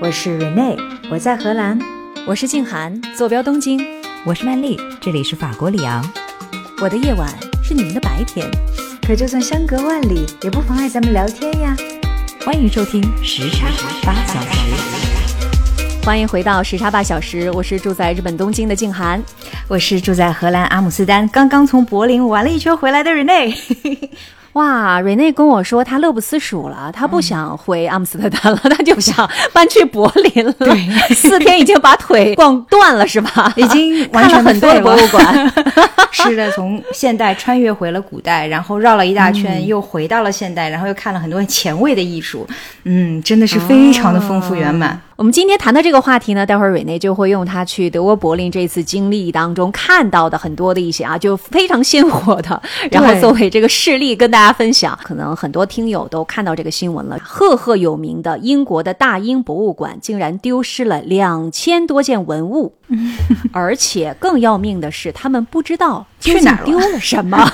我是 Rene，我在荷兰；我是静涵，坐标东京；我是曼丽，这里是法国里昂。我的夜晚是你们的白天，可就算相隔万里，也不妨碍咱们聊天呀。欢迎收听时差八小时，欢迎回到时差八小时。我是住在日本东京的静涵，我是住在荷兰阿姆斯特丹，刚刚从柏林玩了一圈回来的 Rene。哇，瑞内跟我说他乐不思蜀了，他不想回阿姆斯特丹了，他就想搬去柏林了。对 四天已经把腿逛断了，是吧？已经完全很多博物馆。是的，从现代穿越回了古代，然后绕了一大圈，又回到了现代，然后又看了很多前卫的艺术。嗯，真的是非常的丰富圆满。我们今天谈的这个话题呢，待会儿瑞内就会用他去德国柏林这次经历当中看到的很多的一些啊，就非常鲜活的，然后作为这个事例跟大家分享。可能很多听友都看到这个新闻了，赫赫有名的英国的大英博物馆竟然丢失了两千多件文物，而且更要命的是，他们不知道去哪丢了什么，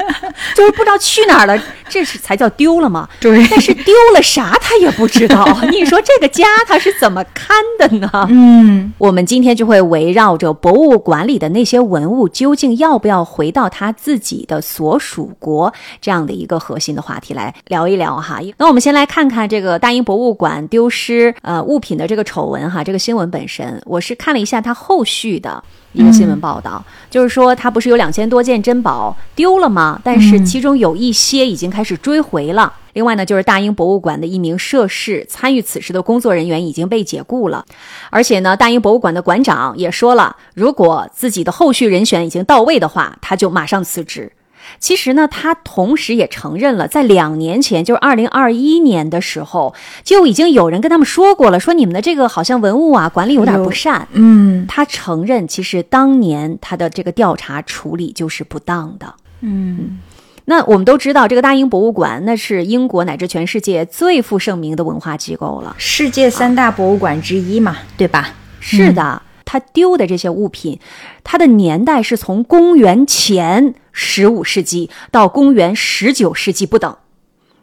就是不知道去哪儿了，这是才叫丢了吗？对，但是丢了啥他也不知道。你说这个家他是怎？怎么看的呢？嗯，我们今天就会围绕着博物馆里的那些文物，究竟要不要回到他自己的所属国这样的一个核心的话题来聊一聊哈。那我们先来看看这个大英博物馆丢失呃物品的这个丑闻哈。这个新闻本身，我是看了一下它后续的一个新闻报道，就是说他不是有两千多件珍宝丢了吗？但是其中有一些已经开始追回了。另外呢，就是大英博物馆的一名涉事参与此事的工作人员已经被解雇了，而且呢，大英博物馆的馆长也说了，如果自己的后续人选已经到位的话，他就马上辞职。其实呢，他同时也承认了，在两年前，就是二零二一年的时候，就已经有人跟他们说过了，说你们的这个好像文物啊管理有点不善。嗯，他承认，其实当年他的这个调查处理就是不当的。嗯。那我们都知道，这个大英博物馆那是英国乃至全世界最负盛名的文化机构了，世界三大博物馆之一嘛，对吧？是的，他丢的这些物品，它的年代是从公元前十五世纪到公元十九世纪不等。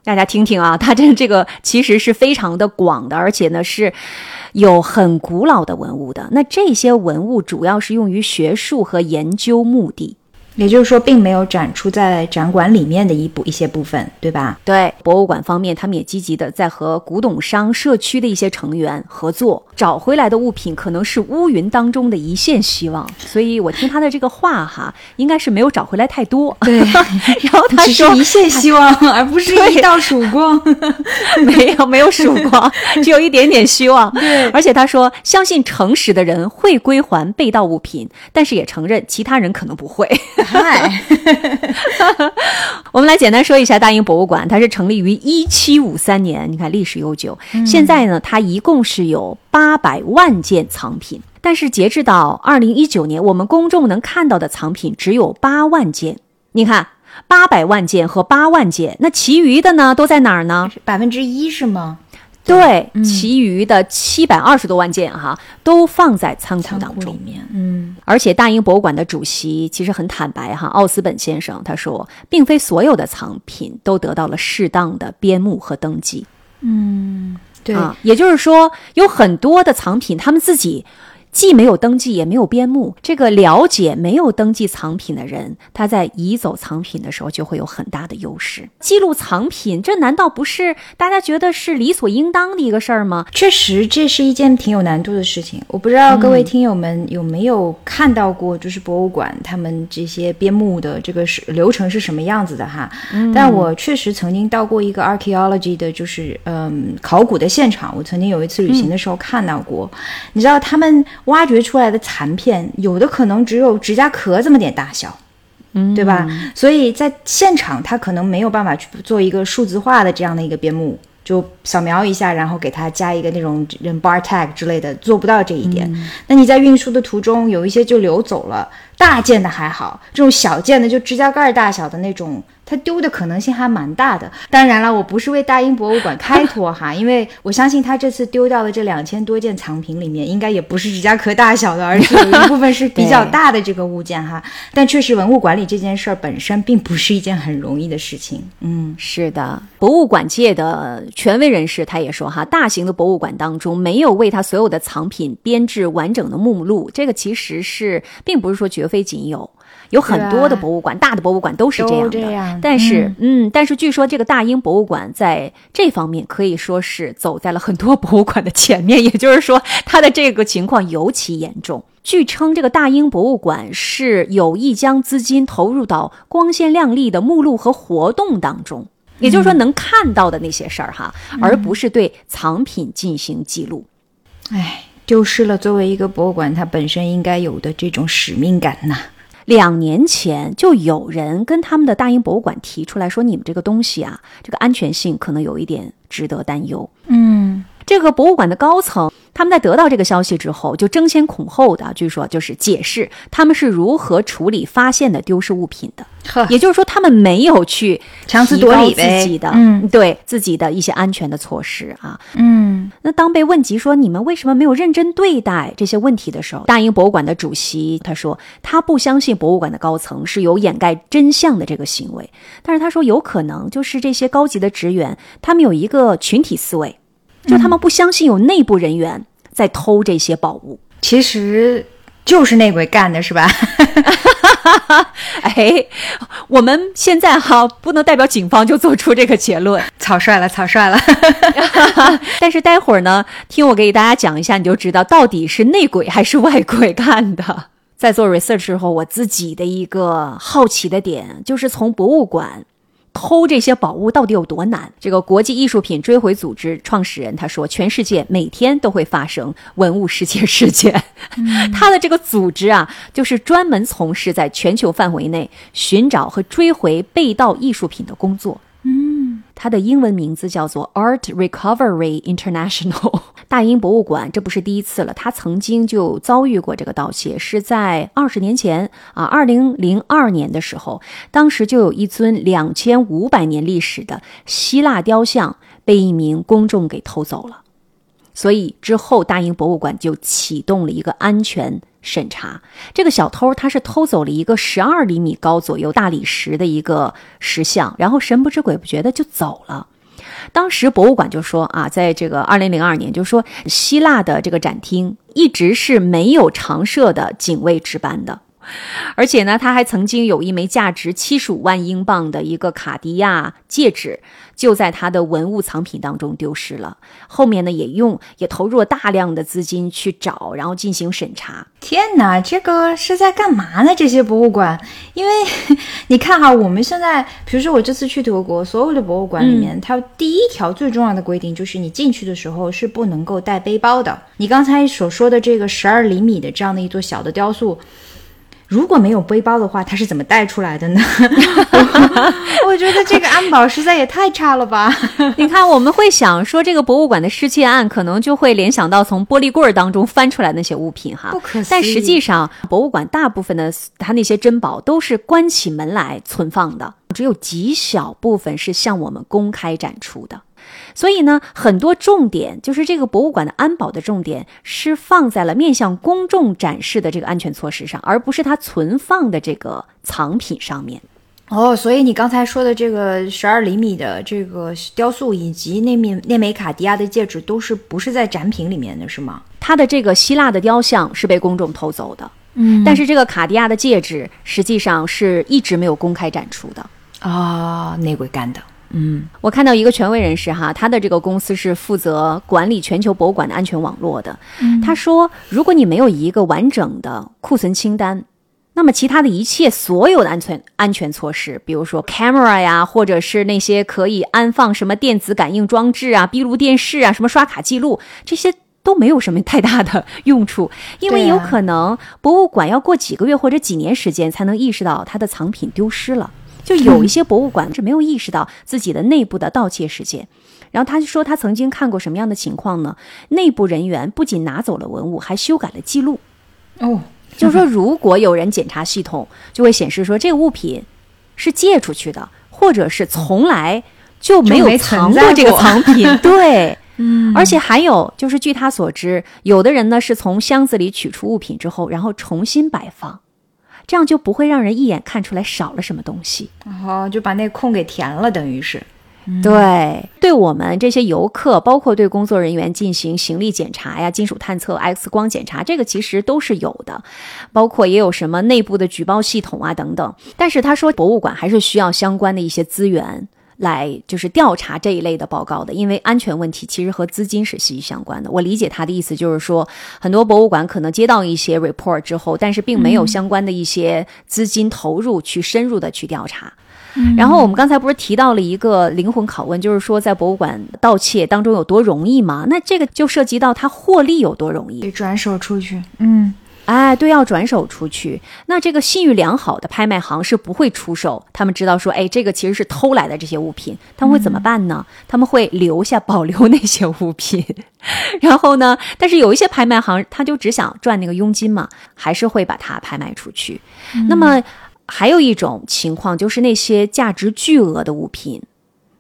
大家听听啊，它这这个其实是非常的广的，而且呢是有很古老的文物的。那这些文物主要是用于学术和研究目的。也就是说，并没有展出在展馆里面的一部一些部分，对吧？对，博物馆方面，他们也积极的在和古董商社区的一些成员合作，找回来的物品可能是乌云当中的一线希望。所以我听他的这个话哈，应该是没有找回来太多。对，然后他说一线希望，而不是一道曙光。没有，没有曙光，只有一点点希望。对，而且他说，相信诚实的人会归还被盗物品，但是也承认其他人可能不会。嗨，我们来简单说一下大英博物馆，它是成立于一七五三年，你看历史悠久。现在呢，它一共是有八百万件藏品，但是截至到二零一九年，我们公众能看到的藏品只有八万件。你看，八百万件和八万件，那其余的呢，都在哪儿呢？百分之一是吗？对，其余的七百二十多万件哈，都放在仓库当中。嗯，而且大英博物馆的主席其实很坦白哈，奥斯本先生他说，并非所有的藏品都得到了适当的编目和登记。嗯，对，也就是说，有很多的藏品他们自己。既没有登记，也没有编目。这个了解没有登记藏品的人，他在移走藏品的时候就会有很大的优势。记录藏品，这难道不是大家觉得是理所应当的一个事儿吗？确实，这是一件挺有难度的事情。我不知道各位听友们有没有看到过，就是博物馆他们这些编目的这个是流程是什么样子的哈。但我确实曾经到过一个 archaeology 的，就是嗯考古的现场。我曾经有一次旅行的时候看到过，你知道他们。挖掘出来的残片，有的可能只有指甲壳这么点大小，嗯，对吧？所以在现场，他可能没有办法去做一个数字化的这样的一个边目，就扫描一下，然后给它加一个那种 bar tag 之类的，做不到这一点。那你在运输的途中，有一些就流走了，大件的还好，这种小件的就指甲盖大小的那种。它丢的可能性还蛮大的。当然了，我不是为大英博物馆开脱哈，因为我相信他这次丢掉的这两千多件藏品里面，应该也不是指甲壳大小的，而是有一部分是比较大的这个物件哈。但确实，文物管理这件事儿本身并不是一件很容易的事情。嗯，是的，博物馆界的权威人士他也说哈，大型的博物馆当中没有为他所有的藏品编制完整的目录，这个其实是并不是说绝非仅有。有很多的博物馆，大的博物馆都是这样的。但是，嗯，但是据说这个大英博物馆在这方面可以说是走在了很多博物馆的前面，也就是说，它的这个情况尤其严重。据称，这个大英博物馆是有意将资金投入到光鲜亮丽的目录和活动当中，也就是说能看到的那些事儿哈，而不是对藏品进行记录。哎，丢失了作为一个博物馆它本身应该有的这种使命感呐。两年前就有人跟他们的大英博物馆提出来说：“你们这个东西啊，这个安全性可能有一点值得担忧。”嗯。这个博物馆的高层，他们在得到这个消息之后，就争先恐后的，据说就是解释他们是如何处理发现的丢失物品的。也就是说，他们没有去强词夺理自己的，嗯，对自己的一些安全的措施啊，嗯。那当被问及说你们为什么没有认真对待这些问题的时候，大英博物馆的主席他说他不相信博物馆的高层是有掩盖真相的这个行为，但是他说有可能就是这些高级的职员他们有一个群体思维。就他们不相信有内部人员在偷这些宝物，其实就是内鬼干的，是吧？哎，我们现在哈不能代表警方就做出这个结论，草率了，草率了。但是待会儿呢，听我给大家讲一下，你就知道到底是内鬼还是外鬼干的。在做 research 时候，我自己的一个好奇的点就是从博物馆。偷这些宝物到底有多难？这个国际艺术品追回组织创始人他说，全世界每天都会发生文物失窃事件。他的这个组织啊，就是专门从事在全球范围内寻找和追回被盗艺术品的工作。嗯，它的英文名字叫做 Art Recovery International。大英博物馆这不是第一次了，他曾经就遭遇过这个盗窃，是在二十年前啊，二零零二年的时候，当时就有一尊两千五百年历史的希腊雕像被一名公众给偷走了，所以之后大英博物馆就启动了一个安全审查。这个小偷他是偷走了一个十二厘米高左右大理石的一个石像，然后神不知鬼不觉的就走了。当时博物馆就说啊，在这个二零零二年，就说希腊的这个展厅一直是没有常设的警卫值班的。而且呢，他还曾经有一枚价值七十五万英镑的一个卡地亚戒指，就在他的文物藏品当中丢失了。后面呢，也用也投入了大量的资金去找，然后进行审查。天哪，这个是在干嘛呢？这些博物馆，因为 你看哈，我们现在，比如说我这次去德国，所有的博物馆里面，它第一条最重要的规定就是你进去的时候是不能够带背包的。你刚才所说的这个十二厘米的这样的一座小的雕塑。如果没有背包的话，他是怎么带出来的呢？我觉得这个安保实在也太差了吧！你看，我们会想说这个博物馆的失窃案，可能就会联想到从玻璃柜儿当中翻出来那些物品哈。不可思议。但实际上，博物馆大部分的它那些珍宝都是关起门来存放的，只有极小部分是向我们公开展出的。所以呢，很多重点就是这个博物馆的安保的重点是放在了面向公众展示的这个安全措施上，而不是它存放的这个藏品上面。哦，所以你刚才说的这个十二厘米的这个雕塑，以及那面那枚卡地亚的戒指，都是不是在展品里面的是吗？它的这个希腊的雕像是被公众偷走的，嗯，但是这个卡地亚的戒指实际上是一直没有公开展出的。啊，内鬼干的。嗯，我看到一个权威人士哈，他的这个公司是负责管理全球博物馆的安全网络的。他说，如果你没有一个完整的库存清单，那么其他的一切所有的安全安全措施，比如说 camera 呀，或者是那些可以安放什么电子感应装置啊、闭路电视啊、什么刷卡记录，这些都没有什么太大的用处，因为有可能博物馆要过几个月或者几年时间才能意识到它的藏品丢失了。就有一 些博物馆是没有意识到自己的内部的盗窃事件，然后他就说他曾经看过什么样的情况呢？内部人员不仅拿走了文物，还修改了记录。哦，就是说，如果有人检查系统就会显示说这个物品是借出去的，或者是从来就没有藏过这个藏品，对，嗯，而且还有就是，据他所知，有的人呢是从箱子里取出物品之后，然后重新摆放，这样就不会让人一眼看出来少了什么东西，哦，就把那空给填了，等于是。对，对我们这些游客，包括对工作人员进行行李检查呀、金属探测、X 光检查，这个其实都是有的，包括也有什么内部的举报系统啊等等。但是他说，博物馆还是需要相关的一些资源来，就是调查这一类的报告的，因为安全问题其实和资金是息息相关的。我理解他的意思就是说，很多博物馆可能接到一些 report 之后，但是并没有相关的一些资金投入去深入的去调查。然后我们刚才不是提到了一个灵魂拷问，就是说在博物馆盗窃当中有多容易吗？那这个就涉及到它获利有多容易，转手出去。嗯，哎，对，要转手出去。那这个信誉良好的拍卖行是不会出售，他们知道说，哎，这个其实是偷来的这些物品，他们会怎么办呢？他们会留下保留那些物品。然后呢，但是有一些拍卖行，他就只想赚那个佣金嘛，还是会把它拍卖出去。那么。还有一种情况，就是那些价值巨额的物品，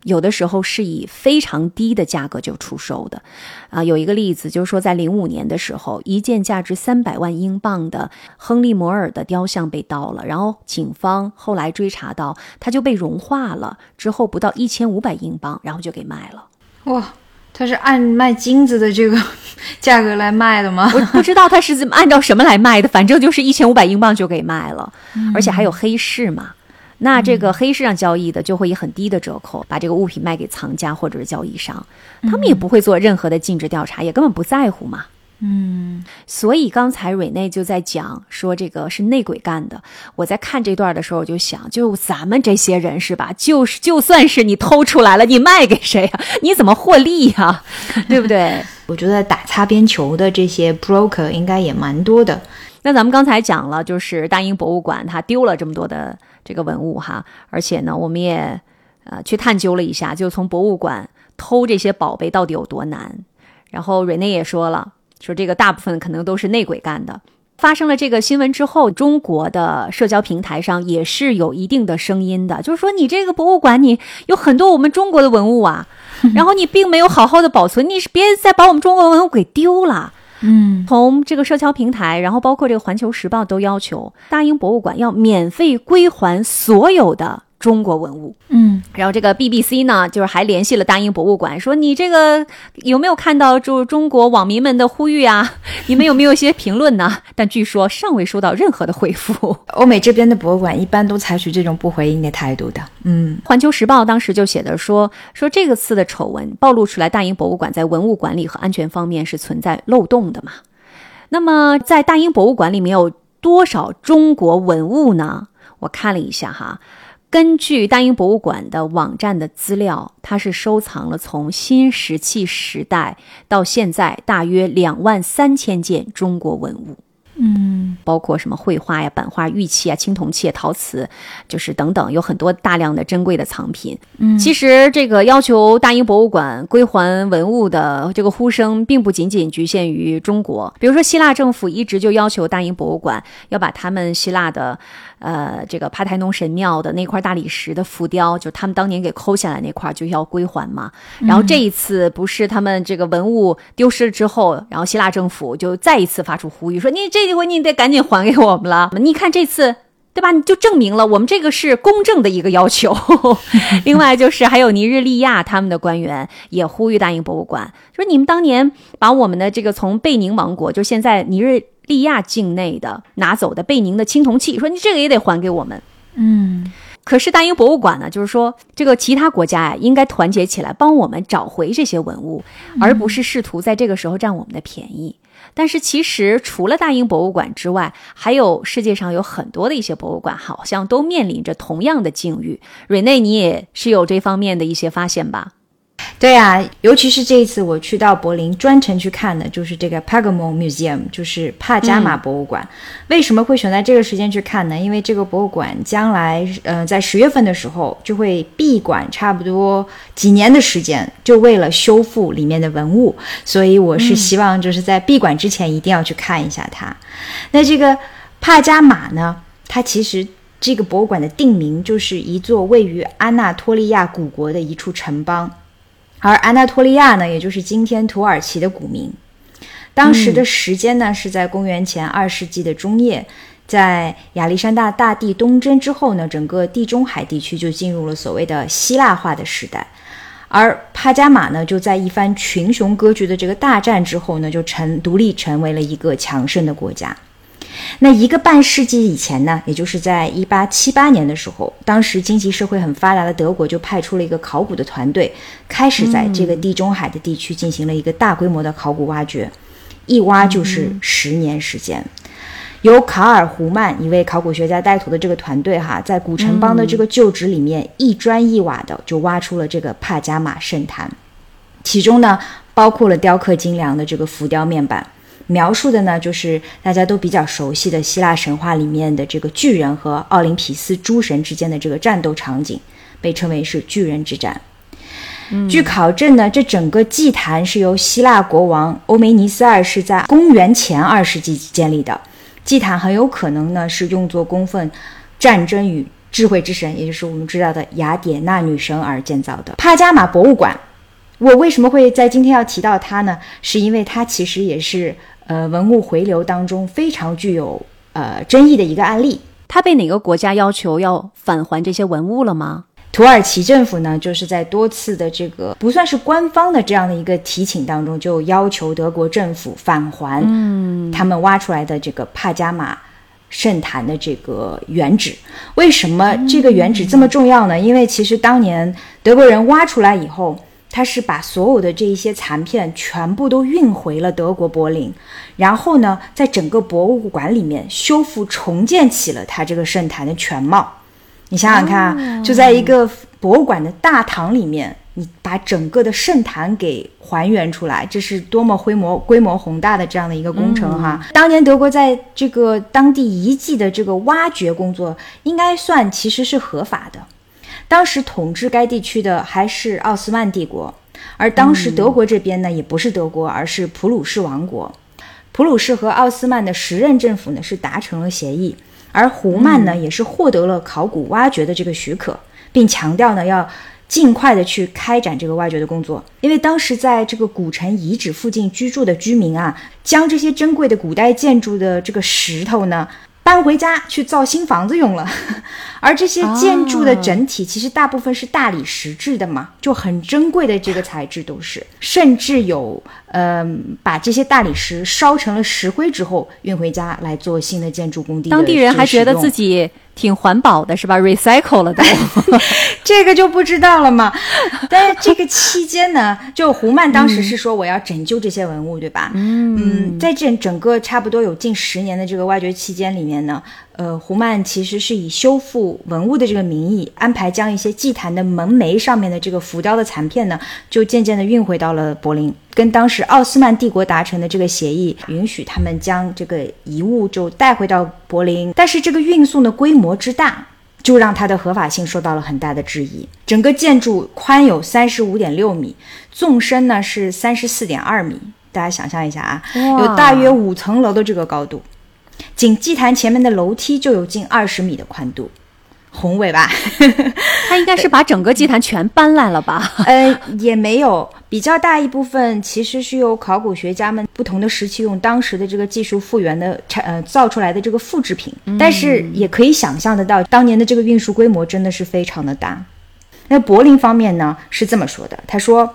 有的时候是以非常低的价格就出售的。啊，有一个例子，就是说在零五年的时候，一件价值三百万英镑的亨利·摩尔的雕像被盗了，然后警方后来追查到，它就被融化了，之后不到一千五百英镑，然后就给卖了。哇！他是按卖金子的这个 价格来卖的吗？我不知道他是按照什么来卖的，反正就是一千五百英镑就给卖了，而且还有黑市嘛。那这个黑市上交易的就会以很低的折扣把这个物品卖给藏家或者是交易商，他们也不会做任何的尽职调查，也根本不在乎嘛。嗯，所以刚才瑞内就在讲说这个是内鬼干的。我在看这段的时候，我就想，就咱们这些人是吧？就是就算是你偷出来了，你卖给谁呀？你怎么获利呀？对不对？我觉得打擦边球的这些 broker 应该也蛮多的。那咱们刚才讲了，就是大英博物馆它丢了这么多的这个文物哈，而且呢，我们也呃去探究了一下，就从博物馆偷这些宝贝到底有多难。然后瑞内也说了。说这个大部分可能都是内鬼干的。发生了这个新闻之后，中国的社交平台上也是有一定的声音的，就是说你这个博物馆，你有很多我们中国的文物啊，然后你并没有好好的保存，你是别再把我们中国文物给丢了。嗯，从这个社交平台，然后包括这个环球时报都要求大英博物馆要免费归还所有的。中国文物，嗯，然后这个 BBC 呢，就是还联系了大英博物馆，说你这个有没有看到就中国网民们的呼吁啊？你们有没有一些评论呢？但据说尚未收到任何的回复。欧美这边的博物馆一般都采取这种不回应的态度的。嗯，环球时报当时就写的说，说这个次的丑闻暴露出来，大英博物馆在文物管理和安全方面是存在漏洞的嘛？那么在大英博物馆里面有多少中国文物呢？我看了一下哈。根据大英博物馆的网站的资料，它是收藏了从新石器时代到现在大约两万三千件中国文物。嗯，包括什么绘画呀、版画、玉器啊、青铜器、陶瓷，就是等等，有很多大量的珍贵的藏品。嗯，其实这个要求大英博物馆归还文物的这个呼声，并不仅仅局限于中国。比如说，希腊政府一直就要求大英博物馆要把他们希腊的，呃，这个帕台农神庙的那块大理石的浮雕，就他们当年给抠下来那块，就要归还嘛。然后这一次不是他们这个文物丢失了之后，然后希腊政府就再一次发出呼吁说：“你这。”这回你得赶紧还给我们了。你看这次，对吧？你就证明了我们这个是公正的一个要求。另外就是还有尼日利亚他们的官员也呼吁大英博物馆，说你们当年把我们的这个从贝宁王国，就现在尼日利亚境内的拿走的贝宁的青铜器，说你这个也得还给我们。嗯，可是大英博物馆呢，就是说这个其他国家呀，应该团结起来帮我们找回这些文物，而不是试图在这个时候占我们的便宜。但是其实，除了大英博物馆之外，还有世界上有很多的一些博物馆，好像都面临着同样的境遇。瑞内，你也是有这方面的一些发现吧？对啊，尤其是这一次我去到柏林，专程去看的就是这个 Pergamon Museum，就是帕加马博物馆。为什么会选在这个时间去看呢？因为这个博物馆将来，呃，在十月份的时候就会闭馆，差不多几年的时间，就为了修复里面的文物。所以我是希望就是在闭馆之前一定要去看一下它。那这个帕加马呢，它其实这个博物馆的定名就是一座位于安纳托利亚古国的一处城邦，而安纳托利亚呢，也就是今天土耳其的古名。当时的时间呢，是在公元前二世纪的中叶，在亚历山大大帝东征之后呢，整个地中海地区就进入了所谓的希腊化的时代，而帕加马呢，就在一番群雄割据的这个大战之后呢，就成独立成为了一个强盛的国家。那一个半世纪以前呢，也就是在一八七八年的时候，当时经济社会很发达的德国就派出了一个考古的团队，开始在这个地中海的地区进行了一个大规模的考古挖掘。一挖就是十年时间，由卡尔胡曼一位考古学家带头的这个团队哈，在古城邦的这个旧址里面一砖一瓦的就挖出了这个帕加马圣坛，其中呢包括了雕刻精良的这个浮雕面板，描述的呢就是大家都比较熟悉的希腊神话里面的这个巨人和奥林匹斯诸神之间的这个战斗场景，被称为是巨人之战。据考证呢，这整个祭坛是由希腊国王欧梅尼斯二世在公元前二世纪建立的。祭坛很有可能呢是用作供奉战争与智慧之神，也就是我们知道的雅典娜女神而建造的。帕加马博物馆，我为什么会在今天要提到它呢？是因为它其实也是呃文物回流当中非常具有呃争议的一个案例。它被哪个国家要求要返还这些文物了吗？土耳其政府呢，就是在多次的这个不算是官方的这样的一个提请当中，就要求德国政府返还他们挖出来的这个帕加马圣坛的这个原址。为什么这个原址这么重要呢？因为其实当年德国人挖出来以后，他是把所有的这一些残片全部都运回了德国柏林，然后呢，在整个博物馆里面修复重建起了他这个圣坛的全貌。你想想看，就在一个博物馆的大堂里面，你把整个的圣坛给还原出来，这是多么规模规模宏大的这样的一个工程哈！当年德国在这个当地遗迹的这个挖掘工作，应该算其实是合法的。当时统治该地区的还是奥斯曼帝国，而当时德国这边呢，也不是德国，而是普鲁士王国。普鲁士和奥斯曼的时任政府呢，是达成了协议。而胡曼呢，也是获得了考古挖掘的这个许可，并强调呢要尽快的去开展这个挖掘的工作，因为当时在这个古城遗址附近居住的居民啊，将这些珍贵的古代建筑的这个石头呢。搬回家去造新房子用了，而这些建筑的整体其实大部分是大理石制的嘛，就很珍贵的这个材质都是，甚至有呃把这些大理石烧成了石灰之后运回家来做新的建筑工地。当地人还觉得自己。挺环保的是吧？recycle 了都，这个就不知道了嘛。但是这个期间呢，就胡曼当时是说我要拯救这些文物，对吧？嗯，在这整个差不多有近十年的这个挖掘期间里面呢。呃，胡曼其实是以修复文物的这个名义，安排将一些祭坛的门楣上面的这个浮雕的残片呢，就渐渐的运回到了柏林，跟当时奥斯曼帝国达成的这个协议，允许他们将这个遗物就带回到柏林。但是这个运送的规模之大，就让它的合法性受到了很大的质疑。整个建筑宽有三十五点六米，纵深呢是三十四点二米，大家想象一下啊，有大约五层楼的这个高度。仅祭坛前面的楼梯就有近二十米的宽度，宏伟吧？他应该是把整个祭坛全搬来了吧？呃，也没有，比较大一部分其实是由考古学家们不同的时期用当时的这个技术复原的产呃造出来的这个复制品，但是也可以想象得到，当年的这个运输规模真的是非常的大。那柏林方面呢是这么说的，他说。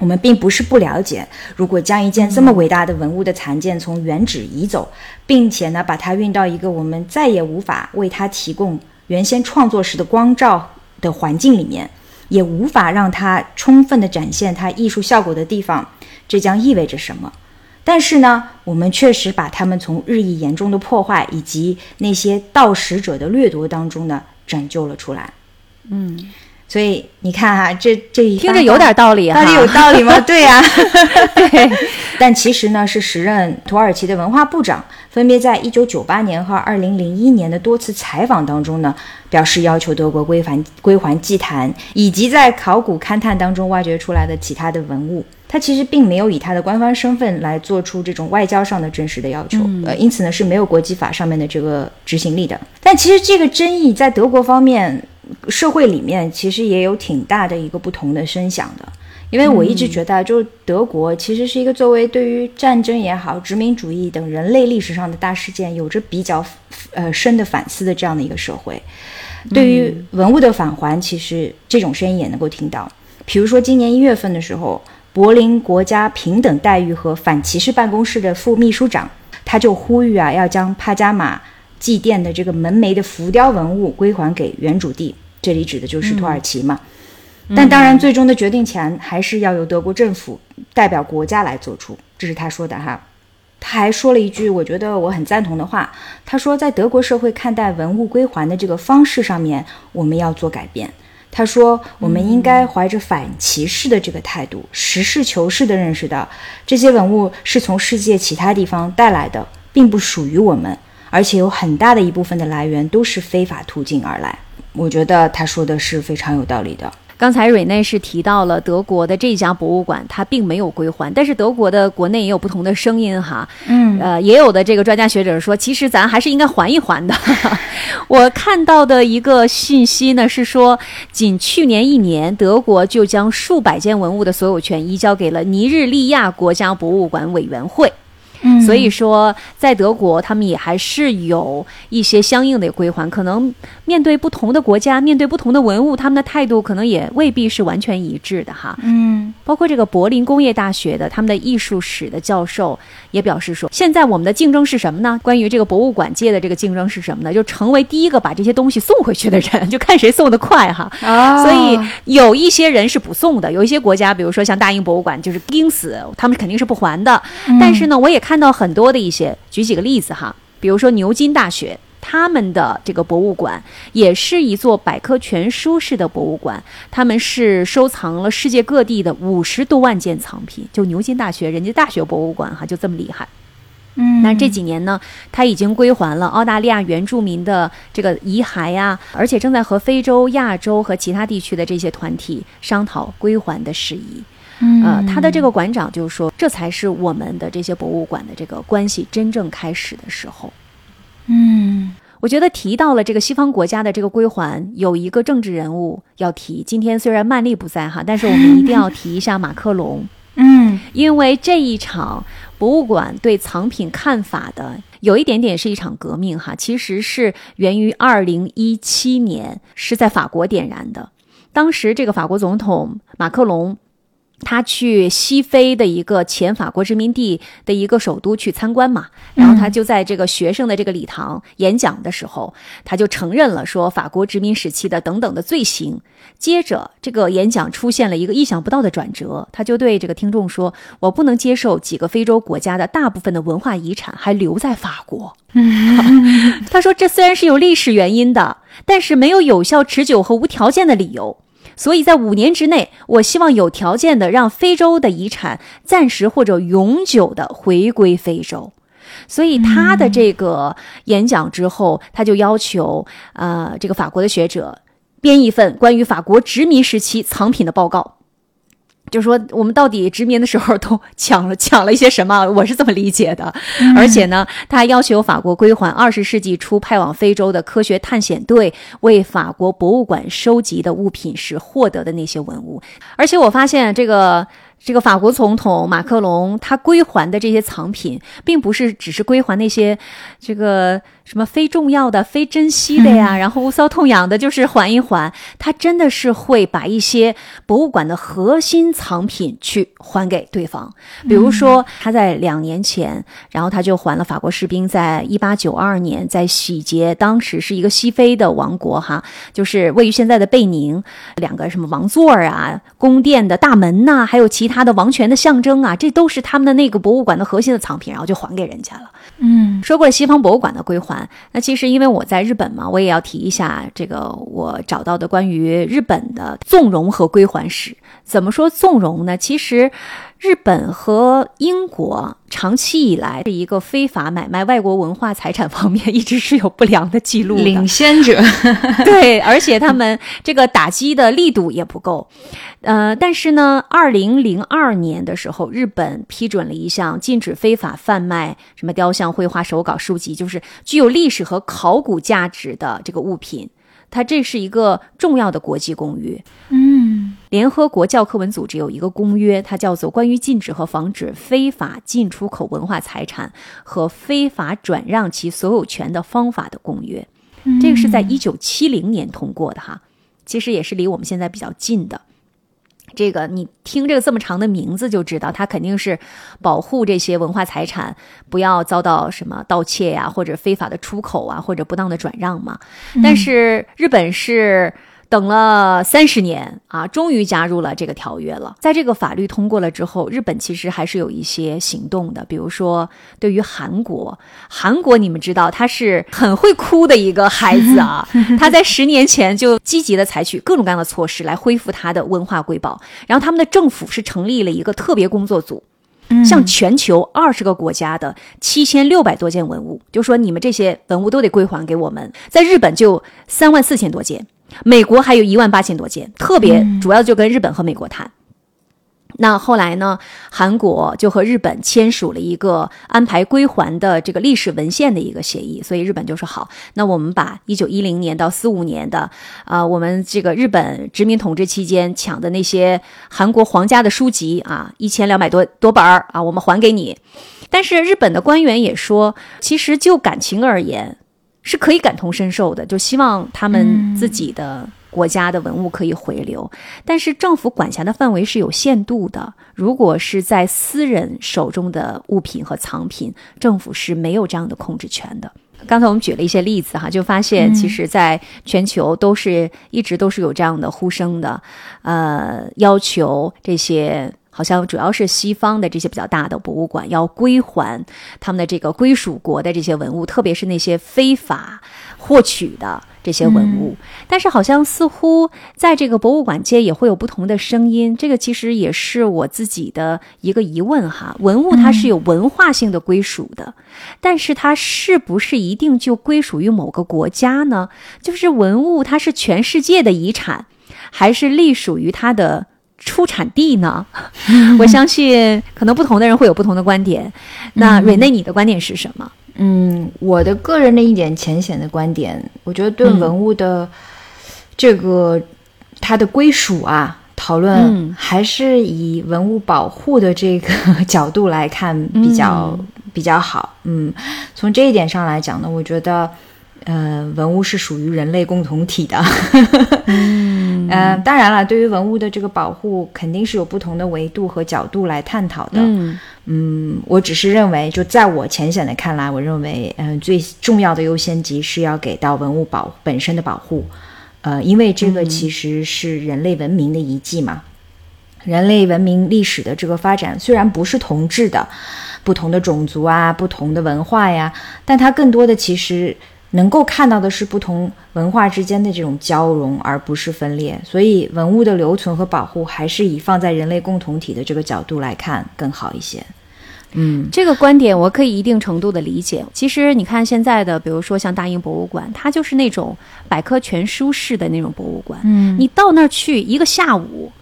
我们并不是不了解，如果将一件这么伟大的文物的残件从原址移走，并且呢把它运到一个我们再也无法为它提供原先创作时的光照的环境里面，也无法让它充分的展现它艺术效果的地方，这将意味着什么？但是呢，我们确实把它们从日益严重的破坏以及那些盗食者的掠夺当中呢拯救了出来。嗯。所以你看哈，这这一听着有点道理，啊到底有道理吗？对呀，对。但其实呢，是时任土耳其的文化部长，分别在一九九八年和二零零一年的多次采访当中呢，表示要求德国归还归还祭坛，以及在考古勘探当中挖掘出来的其他的文物。他其实并没有以他的官方身份来做出这种外交上的真实的要求，呃，因此呢是没有国际法上面的这个执行力的。但其实这个争议在德国方面社会里面其实也有挺大的一个不同的声响的，因为我一直觉得，就是德国其实是一个作为对于战争也好、殖民主义等人类历史上的大事件有着比较呃深的反思的这样的一个社会。对于文物的返还，其实这种声音也能够听到。比如说今年一月份的时候。柏林国家平等待遇和反歧视办公室的副秘书长，他就呼吁啊，要将帕加马祭奠的这个门楣的浮雕文物归还给原主地，这里指的就是土耳其嘛。但当然，最终的决定权还是要由德国政府代表国家来做出，这是他说的哈。他还说了一句，我觉得我很赞同的话，他说，在德国社会看待文物归还的这个方式上面，我们要做改变。他说：“我们应该怀着反歧视的这个态度，实事求是地认识到，这些文物是从世界其他地方带来的，并不属于我们，而且有很大的一部分的来源都是非法途径而来。”我觉得他说的是非常有道理的。刚才瑞内是提到了德国的这家博物馆，它并没有归还，但是德国的国内也有不同的声音哈，嗯，呃，也有的这个专家学者说，其实咱还是应该还一还的。我看到的一个信息呢是说，仅去年一年，德国就将数百件文物的所有权移交给了尼日利亚国家博物馆委员会。所以说，在德国，他们也还是有一些相应的归还。可能面对不同的国家，面对不同的文物，他们的态度可能也未必是完全一致的哈。嗯，包括这个柏林工业大学的他们的艺术史的教授也表示说，现在我们的竞争是什么呢？关于这个博物馆界的这个竞争是什么呢？就成为第一个把这些东西送回去的人，就看谁送得快哈。啊，所以有一些人是不送的，有一些国家，比如说像大英博物馆，就是盯死，他们肯定是不还的。但是呢，我也。看到很多的一些，举几个例子哈，比如说牛津大学，他们的这个博物馆也是一座百科全书式的博物馆，他们是收藏了世界各地的五十多万件藏品。就牛津大学，人家大学博物馆哈，就这么厉害。嗯，那这几年呢，他已经归还了澳大利亚原住民的这个遗骸呀，而且正在和非洲、亚洲和其他地区的这些团体商讨归还的事宜。呃，他的这个馆长就说，这才是我们的这些博物馆的这个关系真正开始的时候。嗯，我觉得提到了这个西方国家的这个归还，有一个政治人物要提。今天虽然曼丽不在哈，但是我们一定要提一下马克龙。嗯，因为这一场博物馆对藏品看法的，有一点点是一场革命哈，其实是源于二零一七年是在法国点燃的。当时这个法国总统马克龙。他去西非的一个前法国殖民地的一个首都去参观嘛，然后他就在这个学生的这个礼堂演讲的时候，他就承认了说法国殖民时期的等等的罪行。接着这个演讲出现了一个意想不到的转折，他就对这个听众说：“我不能接受几个非洲国家的大部分的文化遗产还留在法国。” 他说：“这虽然是有历史原因的，但是没有有效、持久和无条件的理由。”所以在五年之内，我希望有条件的让非洲的遗产暂时或者永久的回归非洲。所以他的这个演讲之后，他就要求呃这个法国的学者编一份关于法国殖民时期藏品的报告。就说我们到底殖民的时候都抢了抢了一些什么？我是这么理解的。而且呢，他还要求法国归还二十世纪初派往非洲的科学探险队为法国博物馆收集的物品时获得的那些文物。而且我发现这个。这个法国总统马克龙他归还的这些藏品，并不是只是归还那些这个什么非重要的、非珍惜的呀，然后无骚痛痒的，就是缓一缓。他真的是会把一些博物馆的核心藏品去还给对方。比如说，他在两年前，然后他就还了法国士兵在一八九二年在洗劫当时是一个西非的王国哈，就是位于现在的贝宁两个什么王座啊、宫殿的大门呐，还有其他。他的王权的象征啊，这都是他们的那个博物馆的核心的藏品，然后就还给人家了。嗯，说过了西方博物馆的归还，那其实因为我在日本嘛，我也要提一下这个我找到的关于日本的纵容和归还史。怎么说纵容呢？其实，日本和英国长期以来的一个非法买卖外国文化财产方面，一直是有不良的记录的。领先者，对，而且他们这个打击的力度也不够。呃，但是呢，二零零二年的时候，日本批准了一项禁止非法贩卖什么雕像、绘画、手稿、书籍，就是具有历史和考古价值的这个物品。它这是一个重要的国际公约。嗯，联合国教科文组织有一个公约，它叫做《关于禁止和防止非法进出口文化财产和非法转让其所有权的方法的公约》。这个是在一九七零年通过的哈，其实也是离我们现在比较近的。这个你听这个这么长的名字就知道，它肯定是保护这些文化财产不要遭到什么盗窃呀，或者非法的出口啊，或者不当的转让嘛。但是日本是。等了三十年啊，终于加入了这个条约了。在这个法律通过了之后，日本其实还是有一些行动的。比如说，对于韩国，韩国你们知道他是很会哭的一个孩子啊，他在十年前就积极的采取各种各样的措施来恢复他的文化瑰宝。然后他们的政府是成立了一个特别工作组，向全球二十个国家的七千六百多件文物，就说你们这些文物都得归还给我们。在日本就三万四千多件。美国还有一万八千多件，特别主要就跟日本和美国谈。那后来呢，韩国就和日本签署了一个安排归还的这个历史文献的一个协议，所以日本就说好，那我们把一九一零年到四五年的啊，我们这个日本殖民统治期间抢的那些韩国皇家的书籍啊，一千两百多多本儿啊，我们还给你。但是日本的官员也说，其实就感情而言。是可以感同身受的，就希望他们自己的国家的文物可以回流，但是政府管辖的范围是有限度的。如果是在私人手中的物品和藏品，政府是没有这样的控制权的。刚才我们举了一些例子哈，就发现其实在全球都是一直都是有这样的呼声的，呃，要求这些。好像主要是西方的这些比较大的博物馆要归还他们的这个归属国的这些文物，特别是那些非法获取的这些文物。但是好像似乎在这个博物馆界也会有不同的声音，这个其实也是我自己的一个疑问哈。文物它是有文化性的归属的，但是它是不是一定就归属于某个国家呢？就是文物它是全世界的遗产，还是隶属于它的？出产地呢？我相信可能不同的人会有不同的观点。那瑞内，你的观点是什么？嗯，我的个人的一点浅显的观点，我觉得对文物的这个它的归属啊，讨论还是以文物保护的这个 角度来看比较比较好。嗯，从这一点上来讲呢，我觉得。呃，文物是属于人类共同体的。嗯，呃，当然了，对于文物的这个保护，肯定是有不同的维度和角度来探讨的。嗯，嗯，我只是认为，就在我浅显的看来，我认为，嗯，最重要的优先级是要给到文物保本身的保护。呃，因为这个其实是人类文明的遗迹嘛。人类文明历史的这个发展，虽然不是同质的，不同的种族啊，不同的文化呀，但它更多的其实。能够看到的是不同文化之间的这种交融，而不是分裂。所以，文物的留存和保护还是以放在人类共同体的这个角度来看更好一些。嗯，这个观点我可以一定程度的理解。其实，你看现在的，比如说像大英博物馆，它就是那种百科全书式的那种博物馆。嗯，你到那儿去一个下午。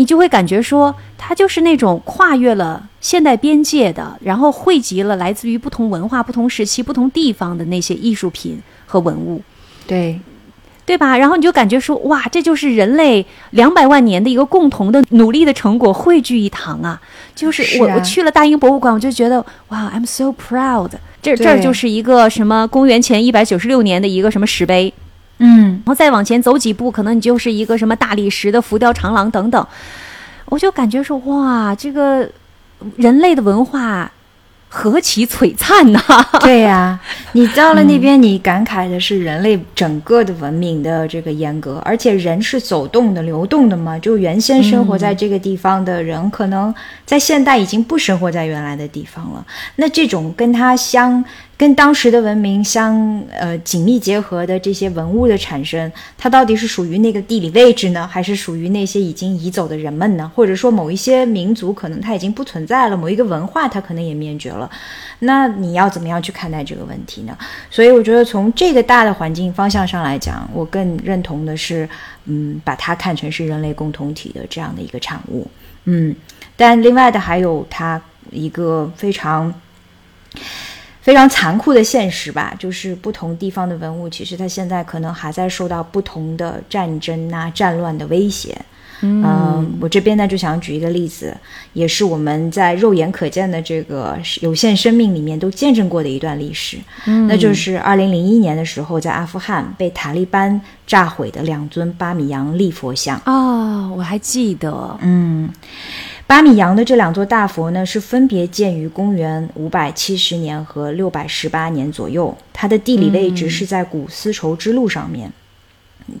你就会感觉说，它就是那种跨越了现代边界的，然后汇集了来自于不同文化、不同时期、不同地方的那些艺术品和文物，对，对吧？然后你就感觉说，哇，这就是人类两百万年的一个共同的努力的成果汇聚一堂啊！就是我我去了大英博物馆，我就觉得哇，I'm so proud。这这儿就是一个什么公元前一百九十六年的一个什么石碑。嗯，然后再往前走几步，可能你就是一个什么大理石的浮雕长廊等等，我就感觉说哇，这个人类的文化何其璀璨呐！对呀，你到了那边，你感慨的是人类整个的文明的这个严格，而且人是走动的、流动的嘛。就原先生活在这个地方的人，可能在现代已经不生活在原来的地方了。那这种跟他相。跟当时的文明相呃紧密结合的这些文物的产生，它到底是属于那个地理位置呢，还是属于那些已经移走的人们呢？或者说某一些民族可能它已经不存在了，某一个文化它可能也灭绝了？那你要怎么样去看待这个问题呢？所以我觉得从这个大的环境方向上来讲，我更认同的是，嗯，把它看成是人类共同体的这样的一个产物，嗯。但另外的还有它一个非常。非常残酷的现实吧，就是不同地方的文物，其实它现在可能还在受到不同的战争啊、战乱的威胁。嗯，我这边呢就想举一个例子，也是我们在肉眼可见的这个有限生命里面都见证过的一段历史。嗯，那就是二零零一年的时候，在阿富汗被塔利班炸毁的两尊巴米扬立佛像。哦，我还记得。嗯。巴米扬的这两座大佛呢，是分别建于公元五百七十年和六百十八年左右。它的地理位置是在古丝绸之路上面，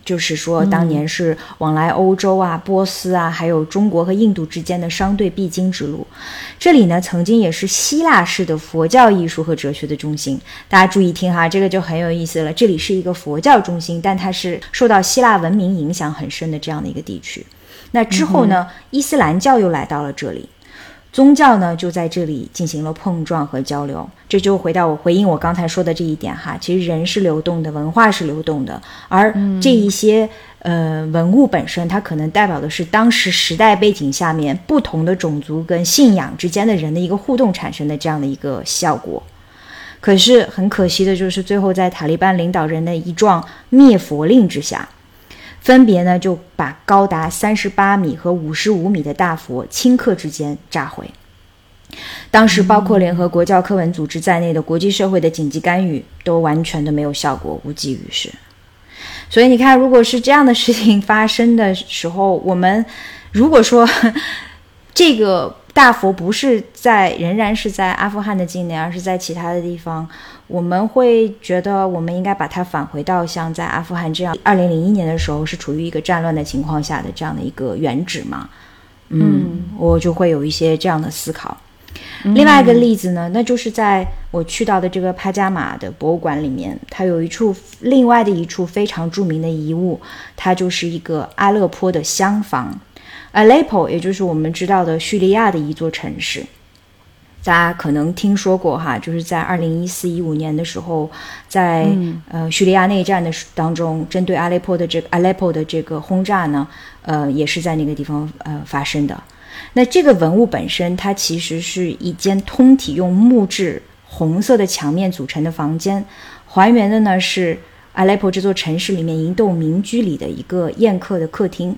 就是说当年是往来欧洲啊、波斯啊，还有中国和印度之间的商队必经之路。这里呢，曾经也是希腊式的佛教艺术和哲学的中心。大家注意听哈，这个就很有意思了。这里是一个佛教中心，但它是受到希腊文明影响很深的这样的一个地区。那之后呢？伊斯兰教又来到了这里，宗教呢就在这里进行了碰撞和交流。这就回到我回应我刚才说的这一点哈，其实人是流动的，文化是流动的，而这一些呃文物本身，它可能代表的是当时时代背景下面不同的种族跟信仰之间的人的一个互动产生的这样的一个效果。可是很可惜的就是，最后在塔利班领导人的一状灭佛令之下。分别呢就把高达三十八米和五十五米的大佛顷刻之间炸毁。当时包括联合国教科文组织在内的国际社会的紧急干预都完全的没有效果，无济于事。所以你看，如果是这样的事情发生的时候，我们如果说这个。大佛不是在，仍然是在阿富汗的境内，而是在其他的地方。我们会觉得，我们应该把它返回到像在阿富汗这样，二零零一年的时候是处于一个战乱的情况下的这样的一个原址嘛？嗯，我就会有一些这样的思考。另外一个例子呢，那就是在我去到的这个帕加马的博物馆里面，它有一处另外的一处非常著名的遗物，它就是一个阿勒颇的厢房。Aleppo，也就是我们知道的叙利亚的一座城市，大家可能听说过哈，就是在二零一四一五年的时候，在呃叙利亚内战的当中，针对阿勒颇的这个 Aleppo 的这个轰炸呢，呃，也是在那个地方呃发生的。那这个文物本身，它其实是一间通体用木质红色的墙面组成的房间，还原的呢是 Aleppo 这座城市里面银斗民居里的一个宴客的客厅。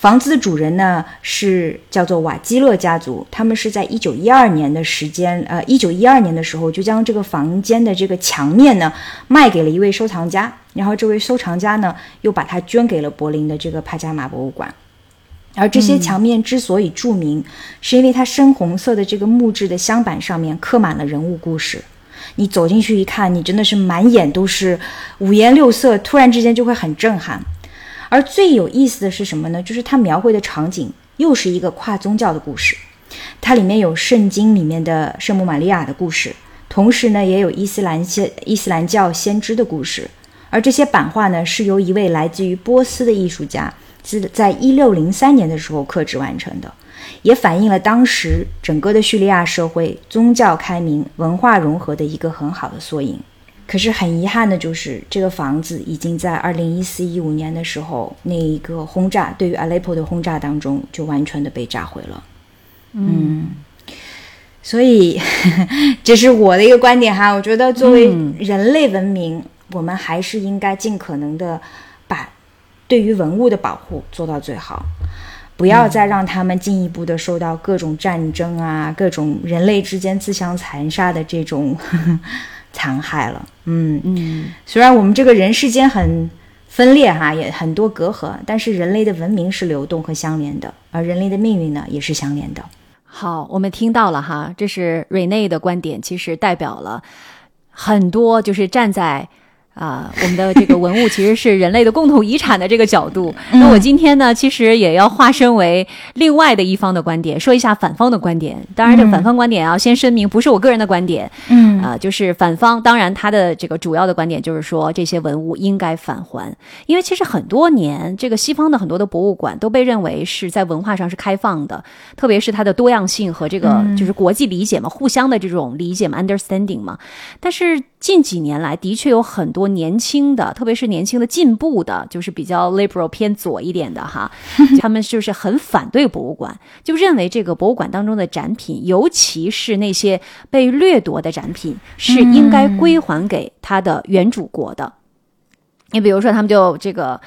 房子的主人呢是叫做瓦基勒家族，他们是在一九一二年的时间，呃，一九一二年的时候就将这个房间的这个墙面呢卖给了一位收藏家，然后这位收藏家呢又把它捐给了柏林的这个帕加马博物馆。而这些墙面之所以著名，是因为它深红色的这个木质的镶板上面刻满了人物故事。你走进去一看，你真的是满眼都是五颜六色，突然之间就会很震撼。而最有意思的是什么呢？就是它描绘的场景又是一个跨宗教的故事，它里面有圣经里面的圣母玛利亚的故事，同时呢也有伊斯兰先伊斯兰教先知的故事。而这些版画呢是由一位来自于波斯的艺术家自在一六零三年的时候刻制完成的，也反映了当时整个的叙利亚社会宗教开明、文化融合的一个很好的缩影。可是很遗憾的就是，这个房子已经在二零一四一五年的时候，那一个轰炸对于 Aleppo 的轰炸当中，就完全的被炸毁了。嗯，所以 这是我的一个观点哈。我觉得作为人类文明，我们还是应该尽可能的把对于文物的保护做到最好，不要再让他们进一步的受到各种战争啊、各种人类之间自相残杀的这种。残害了，嗯。嗯，虽然我们这个人世间很分裂哈，也很多隔阂，但是人类的文明是流动和相连的，而人类的命运呢，也是相连的。好，我们听到了哈，这是瑞内的观点，其实代表了很多，就是站在啊，我们的这个文物其实是人类的共同遗产的这个角度。那我今天呢，其实也要化身为另外的一方的观点，说一下反方的观点。当然，这个反方观点要先声明，不是我个人的观点。嗯啊，就是反方，当然他的这个主要的观点就是说，这些文物应该返还，因为其实很多年，这个西方的很多的博物馆都被认为是在文化上是开放的，特别是它的多样性和这个就是国际理解嘛，互相的这种理解嘛，understanding 嘛。但是近几年来，的确有很多年轻的，特别是年轻的进步的，就是比较 liberal 偏左一点的哈，他们就是很反对博物馆，就认为这个博物馆当中的展品，尤其是那些被掠夺的展品，是应该归还给它的原主国的。你比如说，他们就这个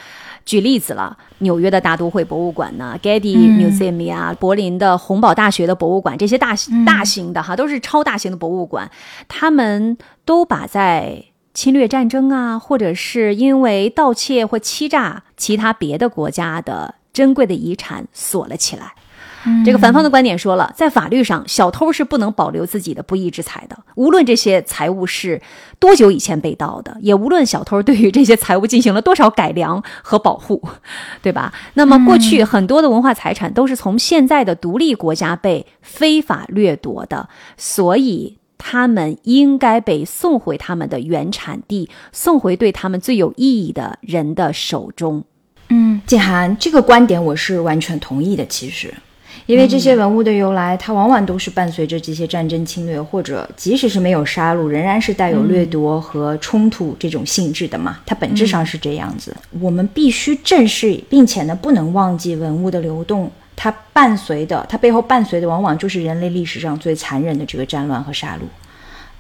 举例子了，纽约的大都会博物馆呢，Getty Museum 呀、柏林的洪堡大学的博物馆，这些大大型的哈，都是超大型的博物馆，他们都把在侵略战争啊，或者是因为盗窃或欺诈其他别的国家的珍贵的遗产锁了起来。这个反方的观点说了，在法律上，小偷是不能保留自己的不义之财的，无论这些财物是多久以前被盗的，也无论小偷对于这些财物进行了多少改良和保护，对吧？那么过去很多的文化财产都是从现在的独立国家被非法掠夺的，所以他们应该被送回他们的原产地，送回对他们最有意义的人的手中。嗯，静涵，这个观点我是完全同意的。其实。因为这些文物的由来，它往往都是伴随着这些战争侵略，或者即使是没有杀戮，仍然是带有掠夺和冲突这种性质的嘛。它本质上是这样子。我们必须正视，并且呢，不能忘记文物的流动，它伴随的，它背后伴随的，往往就是人类历史上最残忍的这个战乱和杀戮。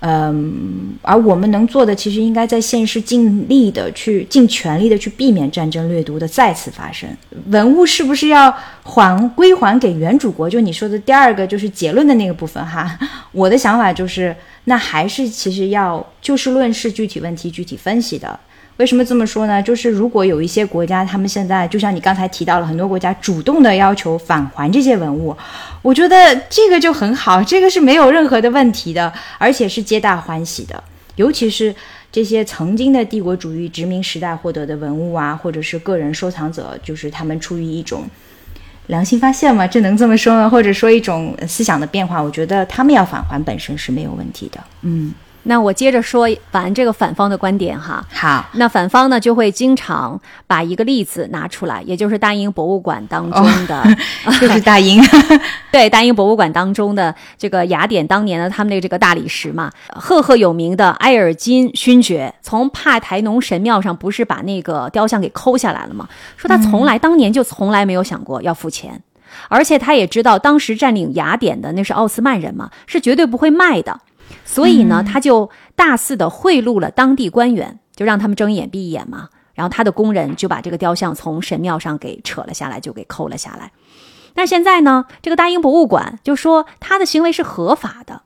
嗯，而我们能做的，其实应该在现实尽力的去尽全力的去避免战争掠夺的再次发生。文物是不是要还归还给原主国？就你说的第二个，就是结论的那个部分哈。我的想法就是，那还是其实要就事论事，具体问题具体分析的。为什么这么说呢？就是如果有一些国家，他们现在就像你刚才提到了，很多国家主动的要求返还这些文物，我觉得这个就很好，这个是没有任何的问题的，而且是皆大欢喜的。尤其是这些曾经的帝国主义殖民时代获得的文物啊，或者是个人收藏者，就是他们出于一种良心发现嘛，这能这么说吗？或者说一种思想的变化，我觉得他们要返还本身是没有问题的。嗯。那我接着说完这个反方的观点哈。好，那反方呢就会经常把一个例子拿出来，也就是大英博物馆当中的，就是大英，对，大英博物馆当中的这个雅典当年的他们的这个大理石嘛，赫赫有名的埃尔金勋爵从帕台农神庙上不是把那个雕像给抠下来了吗？说他从来当年就从来没有想过要付钱，而且他也知道当时占领雅典的那是奥斯曼人嘛，是绝对不会卖的。所以呢，他就大肆的贿赂了当地官员，就让他们睁一眼闭一眼嘛。然后他的工人就把这个雕像从神庙上给扯了下来，就给抠了下来。但现在呢，这个大英博物馆就说他的行为是合法的，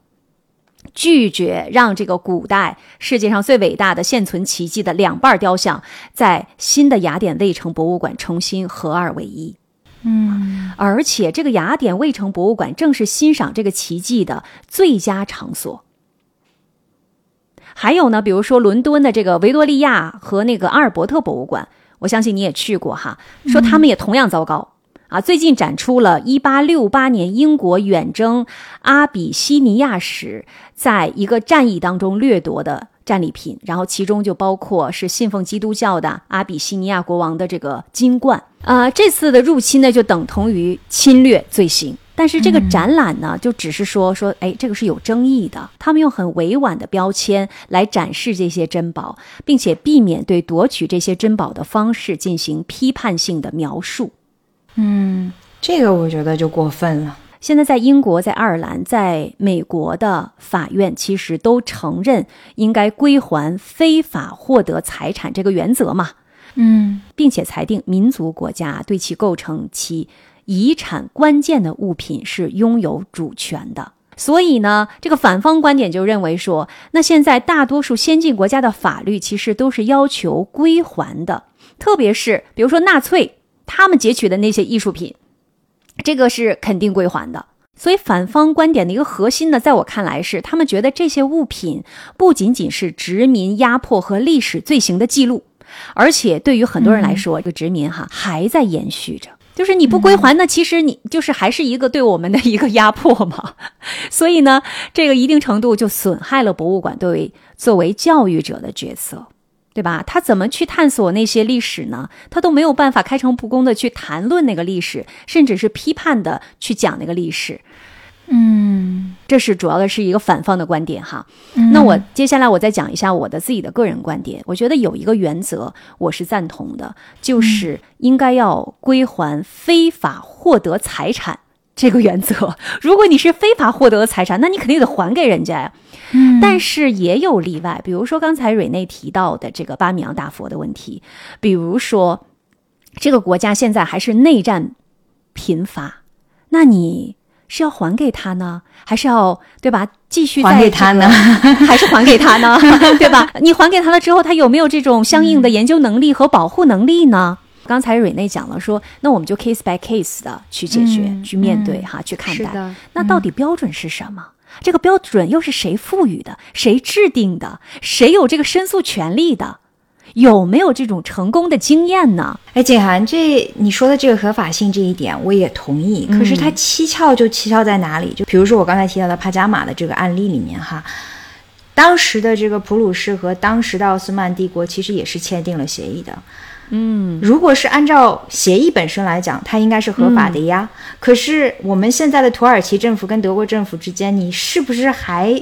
拒绝让这个古代世界上最伟大的现存奇迹的两半雕像在新的雅典卫城博物馆重新合二为一。嗯，而且这个雅典卫城博物馆正是欣赏这个奇迹的最佳场所。还有呢，比如说伦敦的这个维多利亚和那个阿尔伯特博物馆，我相信你也去过哈。说他们也同样糟糕啊。最近展出了1868年英国远征阿比西尼亚时，在一个战役当中掠夺的战利品，然后其中就包括是信奉基督教的阿比西尼亚国王的这个金冠。呃，这次的入侵呢，就等同于侵略罪行。但是这个展览呢，就只是说说，哎，这个是有争议的。他们用很委婉的标签来展示这些珍宝，并且避免对夺取这些珍宝的方式进行批判性的描述。嗯，这个我觉得就过分了。现在在英国、在爱尔兰、在美国的法院，其实都承认应该归还非法获得财产这个原则嘛。嗯，并且裁定民族国家对其构成其。遗产关键的物品是拥有主权的，所以呢，这个反方观点就认为说，那现在大多数先进国家的法律其实都是要求归还的，特别是比如说纳粹他们截取的那些艺术品，这个是肯定归还的。所以反方观点的一个核心呢，在我看来是，他们觉得这些物品不仅仅是殖民压迫和历史罪行的记录，而且对于很多人来说，这个殖民哈还在延续着。就是你不归还，那其实你就是还是一个对我们的一个压迫嘛。所以呢，这个一定程度就损害了博物馆作为作为教育者的角色。对吧？他怎么去探索那些历史呢？他都没有办法开诚布公的去谈论那个历史，甚至是批判的去讲那个历史。嗯，这是主要的是一个反方的观点哈。那我接下来我再讲一下我的自己的个人观点。我觉得有一个原则我是赞同的，就是应该要归还非法获得财产。这个原则，如果你是非法获得的财产，那你肯定得还给人家呀。嗯，但是也有例外，比如说刚才蕊内提到的这个巴米扬大佛的问题，比如说这个国家现在还是内战频发，那你是要还给他呢，还是要对吧？继续还给他呢，还是还给他呢？对吧？你还给他了之后，他有没有这种相应的研究能力和保护能力呢？刚才蕊内讲了，说那我们就 case by case 的去解决、去面对哈，去看待。那到底标准是什么？这个标准又是谁赋予的？谁制定的？谁有这个申诉权利的？有没有这种成功的经验呢？哎，景涵，这你说的这个合法性这一点我也同意。可是它蹊跷就蹊跷在哪里？就比如说我刚才提到的帕加马的这个案例里面哈，当时的这个普鲁士和当时的奥斯曼帝国其实也是签订了协议的。嗯，如果是按照协议本身来讲，它应该是合法的呀。可是我们现在的土耳其政府跟德国政府之间，你是不是还？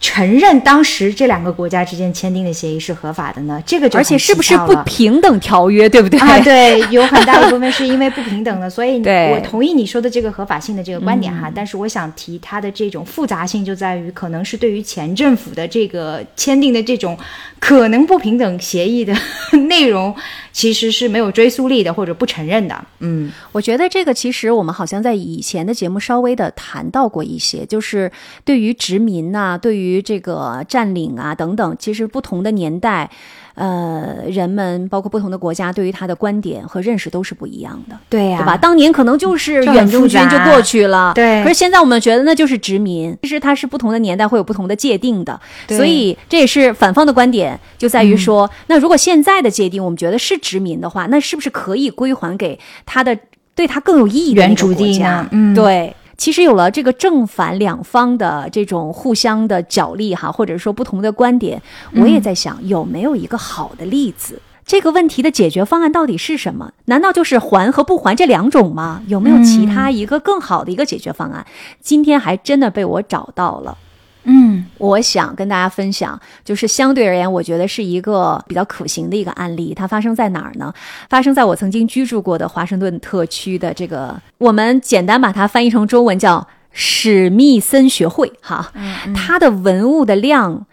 承认当时这两个国家之间签订的协议是合法的呢？这个就而且是不是不平等条约，对不对？啊，对，有很大一部分是因为不平等的，所以 我同意你说的这个合法性的这个观点哈。但是我想提它的这种复杂性，就在于可能是对于前政府的这个签订的这种可能不平等协议的 内容，其实是没有追溯力的或者不承认的。嗯，我觉得这个其实我们好像在以前的节目稍微的谈到过一些，就是对于殖民呐，对于于这个占领啊等等，其实不同的年代，呃，人们包括不同的国家，对于他的观点和认识都是不一样的，对呀，对吧？当年可能就是远征军就过去了，对。可是现在我们觉得那就是殖民，其实它是不同的年代会有不同的界定的，所以这也是反方的观点，就在于说，那如果现在的界定我们觉得是殖民的话，那是不是可以归还给他的对他更有意义的原主地呢？嗯，对。其实有了这个正反两方的这种互相的角力哈，或者说不同的观点，我也在想有没有一个好的例子？这个问题的解决方案到底是什么？难道就是还和不还这两种吗？有没有其他一个更好的一个解决方案？今天还真的被我找到了。嗯，我想跟大家分享，就是相对而言，我觉得是一个比较可行的一个案例。它发生在哪儿呢？发生在我曾经居住过的华盛顿特区的这个，我们简单把它翻译成中文叫史密森学会。哈，它的文物的量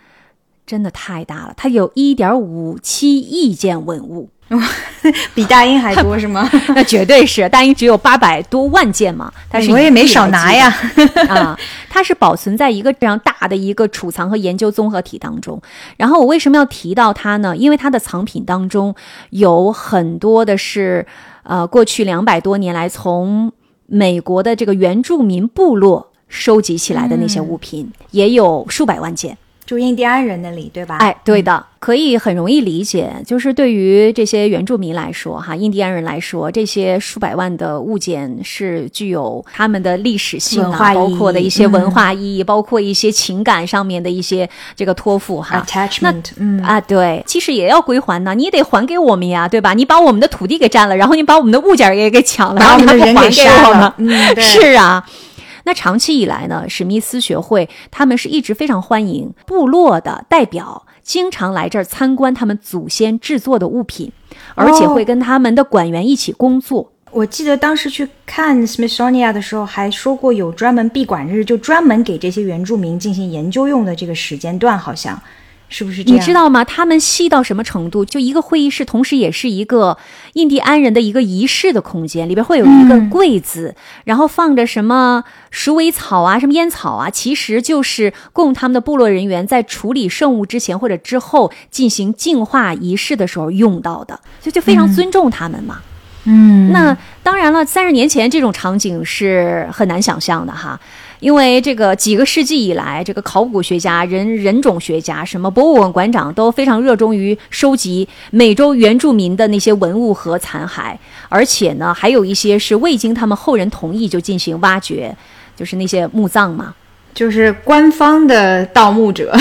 真的太大了，它有一点五七亿件文物。比大英还多是吗？那绝对是，大英只有八百多万件嘛。但是我也没少拿呀。啊，它是保存在一个非常大的一个储藏和研究综合体当中。然后我为什么要提到它呢？因为它的藏品当中有很多的是，呃，过去两百多年来从美国的这个原住民部落收集起来的那些物品，也有数百万件。就印第安人那里，对吧？哎，对的，可以很容易理解。就是对于这些原住民来说，哈，印第安人来说，这些数百万的物件是具有他们的历史性啊，包括的一些文化意义，包括一些情感上面的一些这个托付哈。Attachment，嗯啊，对，其实也要归还呢，你得还给我们呀，对吧？你把我们的土地给占了，然后你把我们的物件也给抢了，然后你还不还给我们？嗯，是啊。那长期以来呢，史密斯学会他们是一直非常欢迎部落的代表，经常来这儿参观他们祖先制作的物品，而且会跟他们的馆员一起工作。我记得当时去看 Smithsonian 的时候，还说过有专门闭馆日，就专门给这些原住民进行研究用的这个时间段，好像。是不是这样？你知道吗？他们细到什么程度？就一个会议室，同时也是一个印第安人的一个仪式的空间，里边会有一个柜子，然后放着什么鼠尾草啊，什么烟草啊，其实就是供他们的部落人员在处理圣物之前或者之后进行净化仪式的时候用到的，就就非常尊重他们嘛。嗯，那当然了，三十年前这种场景是很难想象的哈，因为这个几个世纪以来，这个考古学家、人人种学家、什么博物馆馆长都非常热衷于收集美洲原住民的那些文物和残骸，而且呢，还有一些是未经他们后人同意就进行挖掘，就是那些墓葬嘛。就是官方的盗墓者。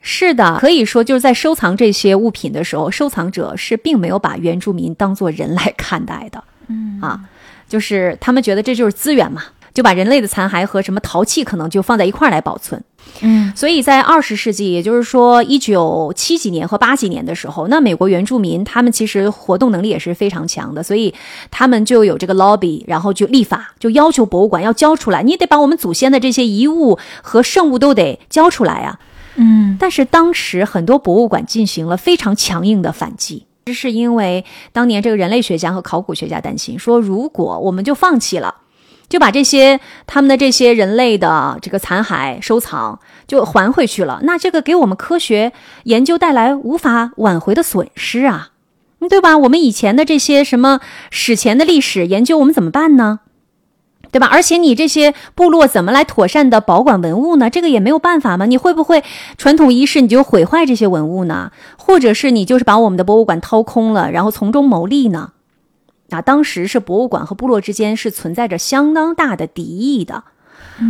是的，可以说就是在收藏这些物品的时候，收藏者是并没有把原住民当作人来看待的。嗯啊，就是他们觉得这就是资源嘛，就把人类的残骸和什么陶器可能就放在一块儿来保存。嗯，所以在二十世纪，也就是说一九七几年和八几年的时候，那美国原住民他们其实活动能力也是非常强的，所以他们就有这个 lobby，然后就立法，就要求博物馆要交出来，你得把我们祖先的这些遗物和圣物都得交出来啊。嗯，但是当时很多博物馆进行了非常强硬的反击，这是因为当年这个人类学家和考古学家担心说，如果我们就放弃了，就把这些他们的这些人类的这个残骸收藏就还回去了，那这个给我们科学研究带来无法挽回的损失啊，对吧？我们以前的这些什么史前的历史研究，我们怎么办呢？对吧？而且你这些部落怎么来妥善的保管文物呢？这个也没有办法吗？你会不会传统仪式你就毁坏这些文物呢？或者是你就是把我们的博物馆掏空了，然后从中牟利呢？啊，当时是博物馆和部落之间是存在着相当大的敌意的。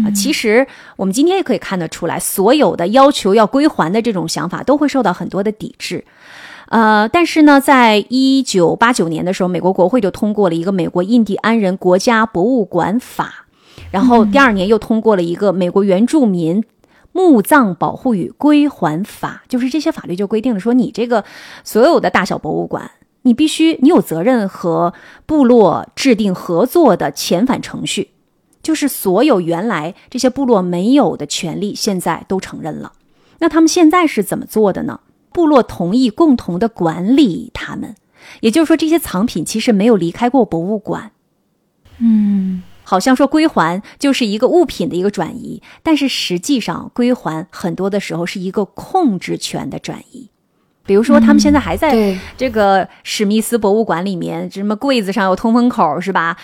啊，其实我们今天也可以看得出来，所有的要求要归还的这种想法都会受到很多的抵制。呃，但是呢，在一九八九年的时候，美国国会就通过了一个《美国印第安人国家博物馆法》，然后第二年又通过了一个《美国原住民墓葬保护与归还法》，就是这些法律就规定了说，你这个所有的大小博物馆，你必须你有责任和部落制定合作的遣返程序，就是所有原来这些部落没有的权利，现在都承认了。那他们现在是怎么做的呢？部落同意共同的管理他们，也就是说，这些藏品其实没有离开过博物馆。嗯，好像说归还就是一个物品的一个转移，但是实际上归还很多的时候是一个控制权的转移。比如说，他们现在还在这个史密斯博物馆里面，什么柜子上有通风口，是吧？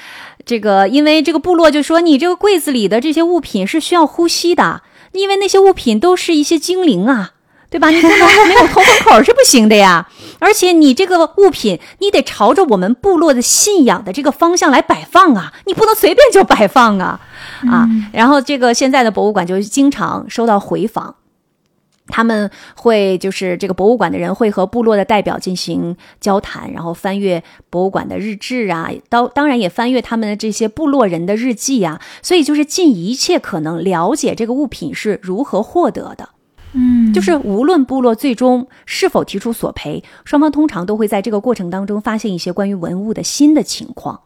这个因为这个部落就说，你这个柜子里的这些物品是需要呼吸的，因为那些物品都是一些精灵啊。对吧？你不能没有通风口是不行的呀！而且你这个物品，你得朝着我们部落的信仰的这个方向来摆放啊，你不能随便就摆放啊啊！然后这个现在的博物馆就经常收到回访，他们会就是这个博物馆的人会和部落的代表进行交谈，然后翻阅博物馆的日志啊，当当然也翻阅他们的这些部落人的日记啊，所以就是尽一切可能了解这个物品是如何获得的。嗯，就是无论部落最终是否提出索赔，双方通常都会在这个过程当中发现一些关于文物的新的情况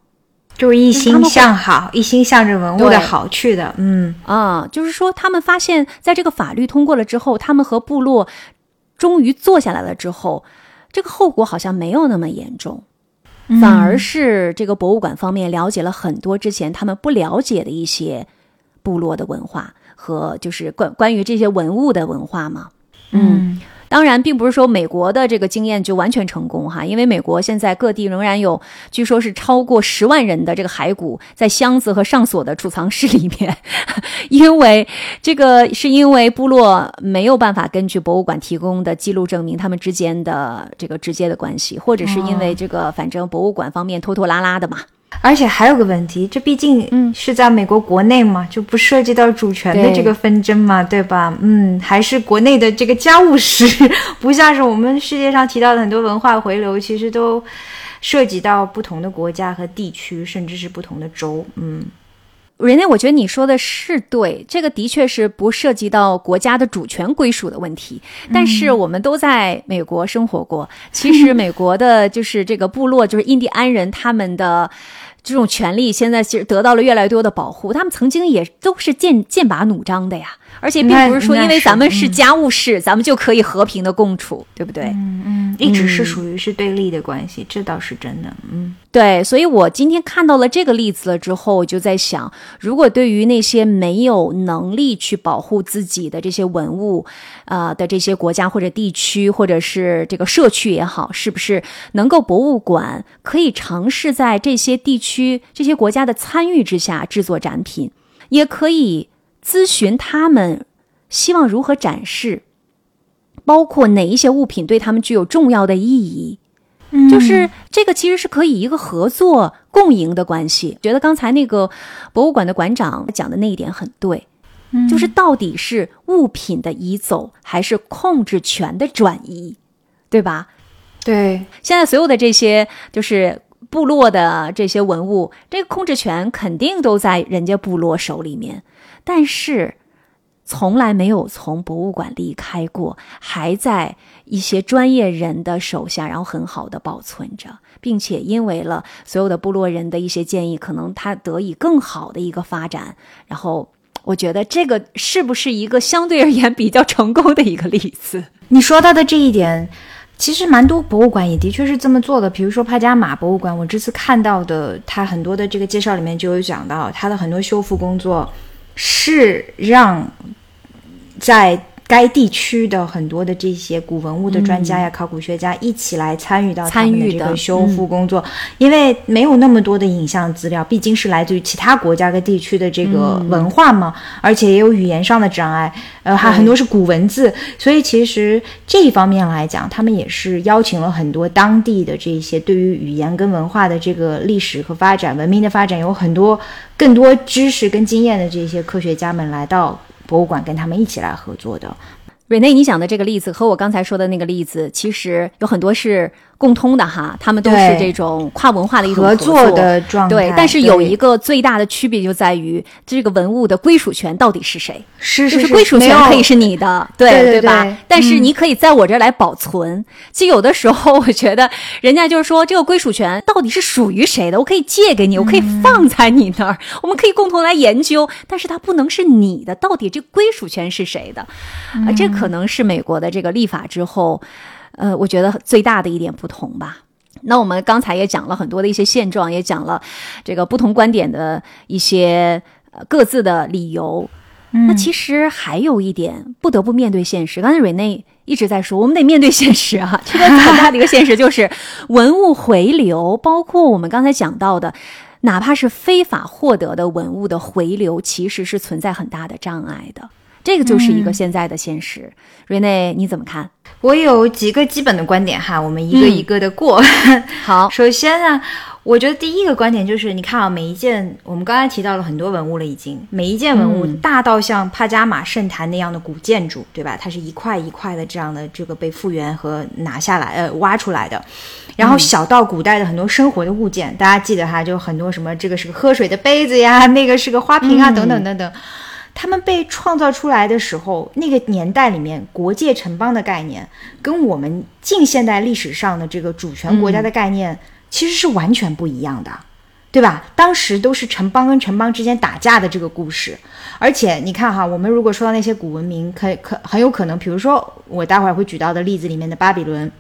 就是一心向好，一心向着文物的好去的。嗯啊。就是说，他们发现在这个法律通过了之后，他们和部落终于坐下来了之后，这个后果好像没有那么严重，反而是这个博物馆方面了解了很多之前他们不了解的一些部落的文化和就是关关于这些文物的文化嘛。嗯，当然，并不是说美国的这个经验就完全成功哈，因为美国现在各地仍然有，据说是超过十万人的这个骸骨在箱子和上锁的储藏室里面，因为这个是因为部落没有办法根据博物馆提供的记录证明他们之间的这个直接的关系，或者是因为这个反正博物馆方面拖拖拉拉的嘛。而且还有个问题，这毕竟嗯是在美国国内嘛，就不涉及到主权的这个纷争嘛，对吧？嗯，还是国内的这个家务事，不像是我们世界上提到的很多文化回流，其实都涉及到不同的国家和地区，甚至是不同的州。嗯人家，我觉得你说的是对，这个的确是不涉及到国家的主权归属的问题。但是我们都在美国生活过，其实美国的就是这个部落，就是印第安人他们的这种权利现在其实得到了越来越多的保护，他们曾经也都是剑剑拔弩张的呀。而且并不是说因为咱们是家务事，咱们就可以和平的共处，对不对？嗯嗯，一直是属于是对立的关系，这倒是真的。嗯，对。所以我今天看到了这个例子了之后，我就在想，如果对于那些没有能力去保护自己的这些文物，呃的这些国家或者地区，或者是这个社区也好，是不是能够博物馆可以尝试在这些地区、这些国家的参与之下制作展品，也可以。咨询他们希望如何展示，包括哪一些物品对他们具有重要的意义，就是这个其实是可以一个合作共赢的关系。觉得刚才那个博物馆的馆长讲的那一点很对，就是到底是物品的移走还是控制权的转移，对吧？对，现在所有的这些就是部落的这些文物，这个控制权肯定都在人家部落手里面。但是，从来没有从博物馆离开过，还在一些专业人的手下，然后很好的保存着，并且因为了所有的部落人的一些建议，可能它得以更好的一个发展。然后，我觉得这个是不是一个相对而言比较成功的一个例子？你说到的这一点，其实蛮多博物馆也的确是这么做的。比如说帕加马博物馆，我这次看到的，它很多的这个介绍里面就有讲到它的很多修复工作。是让在。该地区的很多的这些古文物的专家呀、考古学家一起来参与到他们的这个修复工作，因为没有那么多的影像资料，毕竟是来自于其他国家跟地区的这个文化嘛，而且也有语言上的障碍，呃，还很多是古文字，所以其实这一方面来讲，他们也是邀请了很多当地的这些对于语言跟文化的这个历史和发展、文明的发展有很多更多知识跟经验的这些科学家们来到。博物馆跟他们一起来合作的，瑞内，你讲的这个例子和我刚才说的那个例子，其实有很多是。共通的哈，他们都是这种跨文化的一种合作的状态。对，但是有一个最大的区别就在于这个文物的归属权到底是谁？是是是，归属权可以是你的，对对吧？但是你可以在我这儿来保存。其实有的时候，我觉得人家就是说，这个归属权到底是属于谁的？我可以借给你，我可以放在你那儿，我们可以共同来研究。但是它不能是你的，到底这归属权是谁的？啊，这可能是美国的这个立法之后。呃，我觉得最大的一点不同吧。那我们刚才也讲了很多的一些现状，也讲了这个不同观点的一些各自的理由。那其实还有一点不得不面对现实。刚才瑞内一直在说，我们得面对现实啊。这个很大的一个现实就是文物回流，包括我们刚才讲到的，哪怕是非法获得的文物的回流，其实是存在很大的障碍的。这个就是一个现在的现实，瑞内你怎么看？我有几个基本的观点哈，我们一个一个的过。好，首先呢，我觉得第一个观点就是，你看啊，每一件我们刚才提到了很多文物了，已经。每一件文物大到像帕加马圣坛那样的古建筑，对吧？它是一块一块的这样的这个被复原和拿下来呃挖出来的，然后小到古代的很多生活的物件，大家记得哈，就很多什么这个是个喝水的杯子呀，那个是个花瓶啊，等等等等。他们被创造出来的时候，那个年代里面，国界城邦的概念跟我们近现代历史上的这个主权国家的概念其实是完全不一样的，对吧？当时都是城邦跟城邦之间打架的这个故事，而且你看哈，我们如果说到那些古文明，可可很有可能，比如说我待会儿会举到的例子里面的巴比伦。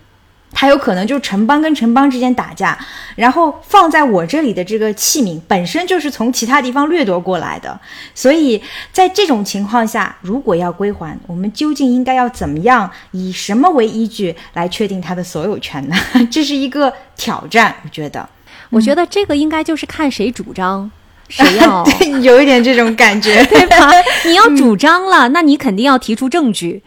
它有可能就是城邦跟城邦之间打架，然后放在我这里的这个器皿本身就是从其他地方掠夺过来的，所以在这种情况下，如果要归还，我们究竟应该要怎么样，以什么为依据来确定它的所有权呢？这是一个挑战，我觉得。我觉得这个应该就是看谁主张，谁要，有一点这种感觉，对吧？你要主张了，那你肯定要提出证据。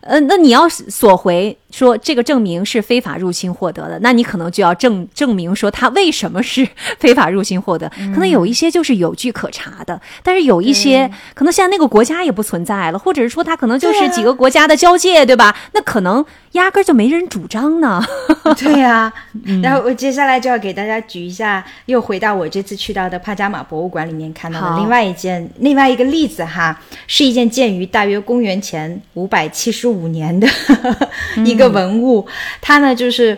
呃，那你要索回说这个证明是非法入侵获得的，那你可能就要证证明说他为什么是 非法入侵获得。可能有一些就是有据可查的，但是有一些可能现在那个国家也不存在了，或者是说他可能就是几个国家的交界，对吧？那可能压根就没人主张呢。对呀，然后我接下来就要给大家举一下，又回到我这次去到的帕加马博物馆里面看到的另外一件另外一个例子哈，是一件建于大约公元前五百七十。五年的一个文物，它呢就是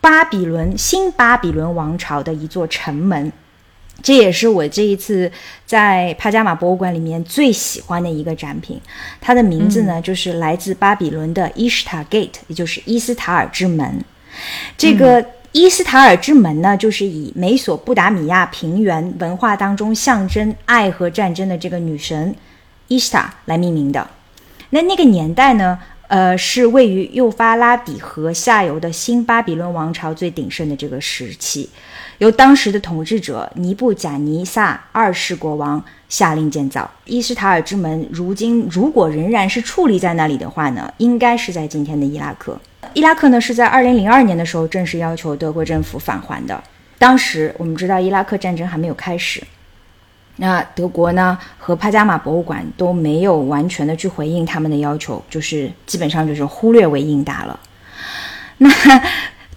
巴比伦新巴比伦王朝的一座城门。这也是我这一次在帕加马博物馆里面最喜欢的一个展品。它的名字呢，就是来自巴比伦的伊什塔 Gate，也就是伊斯塔尔之门。这个伊斯塔尔之门呢，就是以美索不达米亚平原文化当中象征爱和战争的这个女神伊斯塔来命名的。那那个年代呢，呃，是位于幼发拉底河下游的新巴比伦王朝最鼎盛的这个时期。由当时的统治者尼布贾尼撒二世国王下令建造伊斯塔尔之门。如今如果仍然是矗立在那里的话呢，应该是在今天的伊拉克。伊拉克呢是在二零零二年的时候正式要求德国政府返还的。当时我们知道伊拉克战争还没有开始，那德国呢和帕加马博物馆都没有完全的去回应他们的要求，就是基本上就是忽略为应答了。那。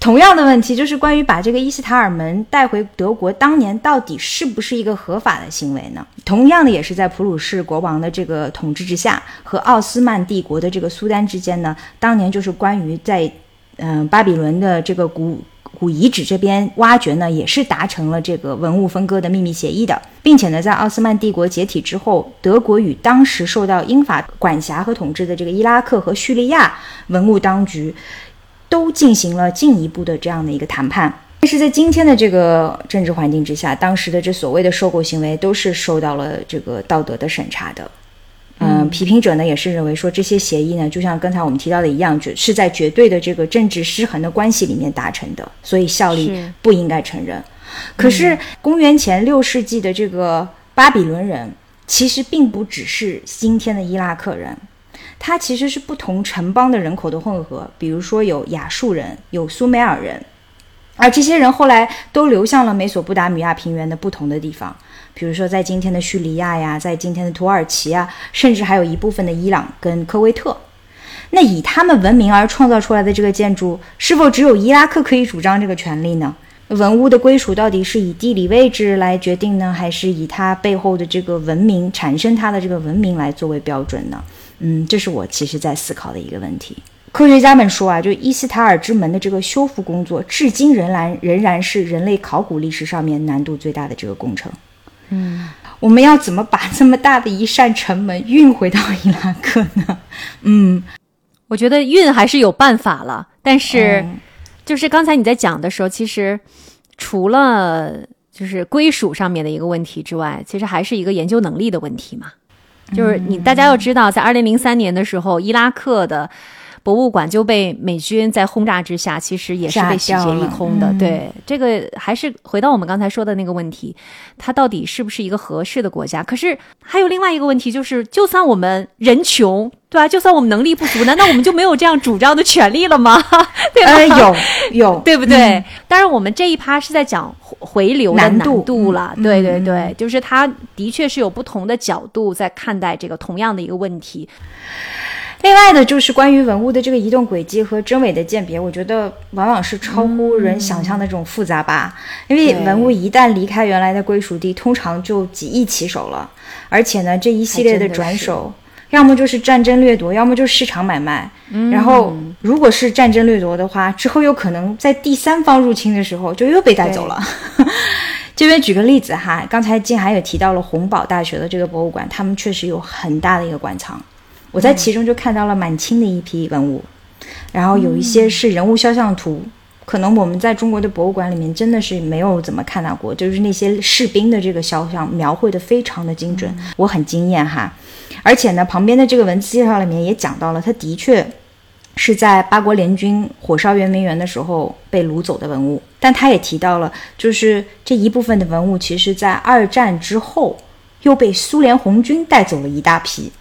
同样的问题就是关于把这个伊斯塔尔门带回德国，当年到底是不是一个合法的行为呢？同样的，也是在普鲁士国王的这个统治之下，和奥斯曼帝国的这个苏丹之间呢，当年就是关于在，嗯，巴比伦的这个古古遗址这边挖掘呢，也是达成了这个文物分割的秘密协议的，并且呢，在奥斯曼帝国解体之后，德国与当时受到英法管辖和统治的这个伊拉克和叙利亚文物当局。都进行了进一步的这样的一个谈判，但是在今天的这个政治环境之下，当时的这所谓的收购行为都是受到了这个道德的审查的。嗯，批评者呢也是认为说这些协议呢，就像刚才我们提到的一样，是在绝对的这个政治失衡的关系里面达成的，所以效力不应该承认。可是公元前六世纪的这个巴比伦人，其实并不只是今天的伊拉克人。它其实是不同城邦的人口的混合，比如说有亚述人，有苏美尔人，而这些人后来都流向了美索不达米亚平原的不同的地方，比如说在今天的叙利亚呀，在今天的土耳其啊，甚至还有一部分的伊朗跟科威特。那以他们文明而创造出来的这个建筑，是否只有伊拉克可以主张这个权利呢？文物的归属到底是以地理位置来决定呢，还是以它背后的这个文明产生它的这个文明来作为标准呢？嗯，这是我其实在思考的一个问题。科学家们说啊，就伊斯塔尔之门的这个修复工作，至今仍然仍然是人类考古历史上面难度最大的这个工程。嗯，我们要怎么把这么大的一扇城门运回到伊拉克呢？嗯，我觉得运还是有办法了，但是就是刚才你在讲的时候，其实除了就是归属上面的一个问题之外，其实还是一个研究能力的问题嘛。就是你，大家要知道，在二零零三年的时候，伊拉克的博物馆就被美军在轰炸之下，其实也是被洗劫一空的。对，这个还是回到我们刚才说的那个问题，它到底是不是一个合适的国家？可是还有另外一个问题，就是就算我们人穷。对吧？就算我们能力不足，难道我们就没有这样主张的权利了吗？对吧？有有，对不对？当然，我们这一趴是在讲回流的难度了。对对对，就是它的确是有不同的角度在看待这个同样的一个问题。另外的，就是关于文物的这个移动轨迹和真伪的鉴别，我觉得往往是超乎人想象的这种复杂吧。因为文物一旦离开原来的归属地，通常就几亿起手了。而且呢，这一系列的转手。要么就是战争掠夺，要么就是市场买卖。然后，如果是战争掠夺的话，之后有可能在第三方入侵的时候就又被带走了。这边举个例子哈，刚才静涵也提到了洪堡大学的这个博物馆，他们确实有很大的一个馆藏。我在其中就看到了满清的一批文物，然后有一些是人物肖像图，可能我们在中国的博物馆里面真的是没有怎么看到过，就是那些士兵的这个肖像描绘的非常的精准，我很惊艳哈。而且呢，旁边的这个文字介绍里面也讲到了，他的确是在八国联军火烧圆明园的时候被掳走的文物。但他也提到了，就是这一部分的文物，其实在二战之后又被苏联红军带走了一大批，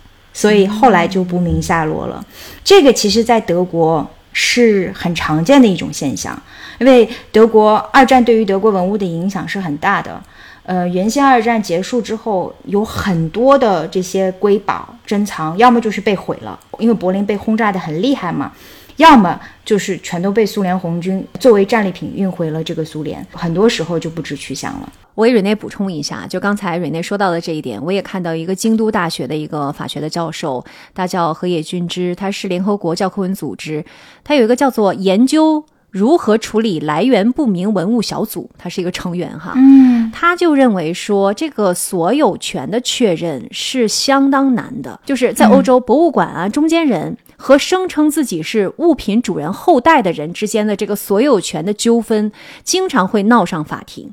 所以后来就不明下落了。这个其实，在德国是很常见的一种现象，因为德国二战对于德国文物的影响是很大的。呃，原先二战结束之后，有很多的这些瑰宝珍藏，要么就是被毁了，因为柏林被轰炸的很厉害嘛；要么就是全都被苏联红军作为战利品运回了这个苏联，很多时候就不知去向了。我给瑞内补充一下，就刚才瑞内说到的这一点，我也看到一个京都大学的一个法学的教授，他叫河野俊之，他是联合国教科文组织，他有一个叫做研究。如何处理来源不明文物小组，他是一个成员哈。嗯他就认为说，这个所有权的确认是相当难的，就是在欧洲博物馆啊，中间人和声称自己是物品主人后代的人之间的这个所有权的纠纷，经常会闹上法庭。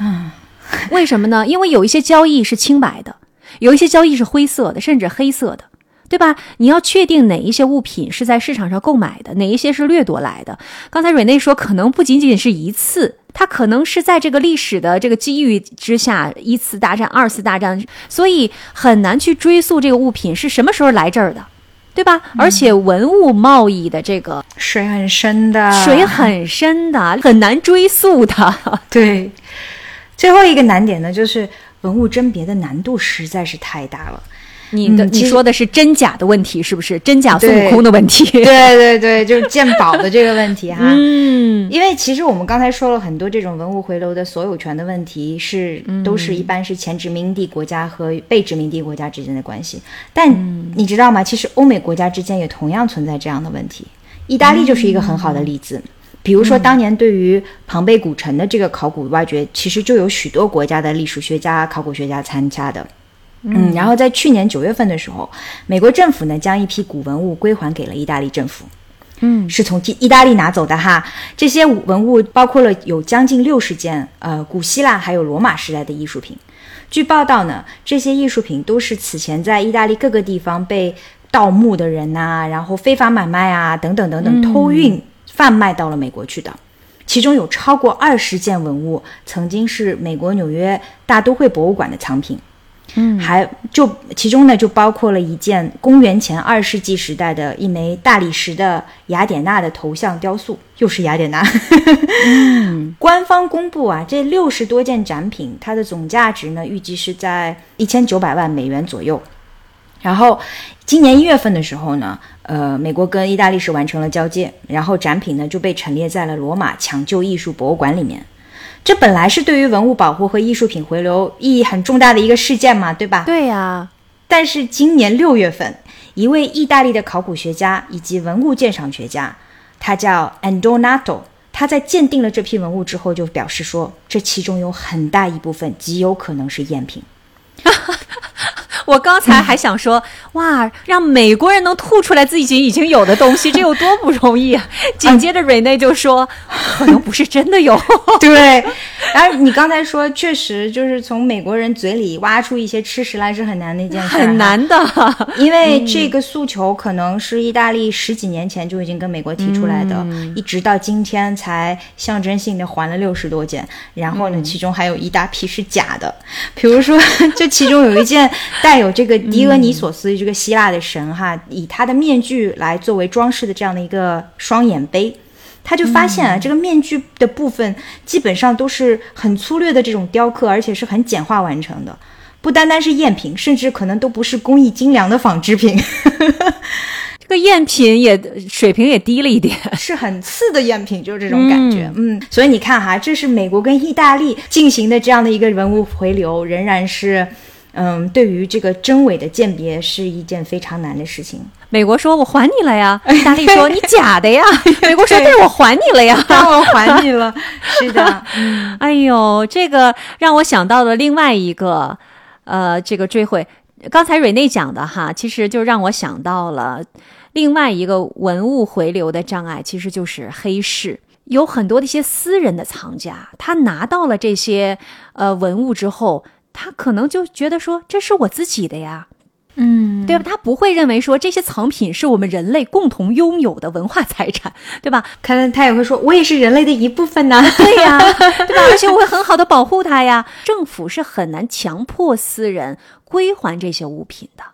嗯，为什么呢？因为有一些交易是清白的，有一些交易是灰色的，甚至黑色的。对吧？你要确定哪一些物品是在市场上购买的，哪一些是掠夺来的。刚才瑞内说，可能不仅仅是一次，它可能是在这个历史的这个机遇之下，一次大战、二次大战，所以很难去追溯这个物品是什么时候来这儿的，对吧？而且文物贸易的这个水很深的，水很深的，很难追溯的。对。最后一个难点呢，就是文物甄别的难度实在是太大了。你的、嗯你说的是真假的问题，是不是真假孙悟空的问题？对对对，就是鉴宝的这个问题哈。嗯，因为其实我们刚才说了很多这种文物回流的所有权的问题，是都是一般是前殖民地国家和被殖民地国家之间的关系。但你知道吗？其实欧美国家之间也同样存在这样的问题。意大利就是一个很好的例子。比如说，当年对于庞贝古城的这个考古挖掘，其实就有许多国家的历史学家、考古学家参加的。嗯，然后在去年九月份的时候，美国政府呢将一批古文物归还给了意大利政府。嗯，是从意意大利拿走的哈。这些文物包括了有将近六十件呃古希腊还有罗马时代的艺术品。据报道呢，这些艺术品都是此前在意大利各个地方被盗墓的人呐、然后非法买卖啊等等等等偷运贩卖到了美国去的。其中有超过二十件文物曾经是美国纽约大都会博物馆的藏品。嗯还就其中呢，就包括了一件公元前二世纪时代的一枚大理石的雅典娜的头像雕塑，又是雅典娜。官方公布啊，这六十多件展品，它的总价值呢，预计是在一千九百万美元左右。然后今年一月份的时候呢，呃，美国跟意大利是完成了交接，然后展品呢就被陈列在了罗马抢救艺术博物馆里面。这本来是对于文物保护和艺术品回流意义很重大的一个事件嘛，对吧？对呀、但是今年六月份，一位意大利的考古学家以及文物鉴赏学家，他叫 Andonato，他在鉴定了这批文物之后，就表示说，这其中有很大一部分极有可能是赝品。我刚才还想说，哇，让美国人能吐出来自己已经有的东西，这有多不容易啊！紧接着瑞内就说，可能不是真的有。对，然后你刚才说，确实就是从美国人嘴里挖出一些吃食来是很难的一件事，很。难的。因为这个诉求可能是意大利十几年前就已经跟美国提出来的，一直到今天才象征性的还了六十多件，然后呢，其中还有一大批是假的，比如说 这其中有一件带有这个狄俄尼索斯这个希腊的神哈，以他的面具来作为装饰的这样的一个双眼杯。他就发现啊，这个面具的部分基本上都是很粗略的这种雕刻，而且是很简化完成的。不单单是赝品，甚至可能都不是工艺精良的仿制品，这个赝品也水平也低了一点。是很次的赝品，就是这种感觉。嗯所以你看哈，这是美国跟意大利进行的这样的一个文物回流，仍然是，嗯，对于这个真伪的鉴别是一件非常难的事情。美国说我还你了呀，意 大利说你假的呀，美国说对我还你了呀。当我还你了，是的，哎呦，这个让我想到了另外一个，呃，这个追回。刚才瑞内讲的哈，其实就让我想到了另外一个文物回流的障碍，其实就是黑市。有很多的一些私人的藏家，他拿到了这些呃文物之后，他可能就觉得说这是我自己的呀，嗯，对吧？他不会认为说这些藏品是我们人类共同拥有的文化财产，对吧？可能他也会说，我也是人类的一部分呢。对呀，对吧？而且我会很好的保护它呀。政府是很难强迫私人归还这些物品的，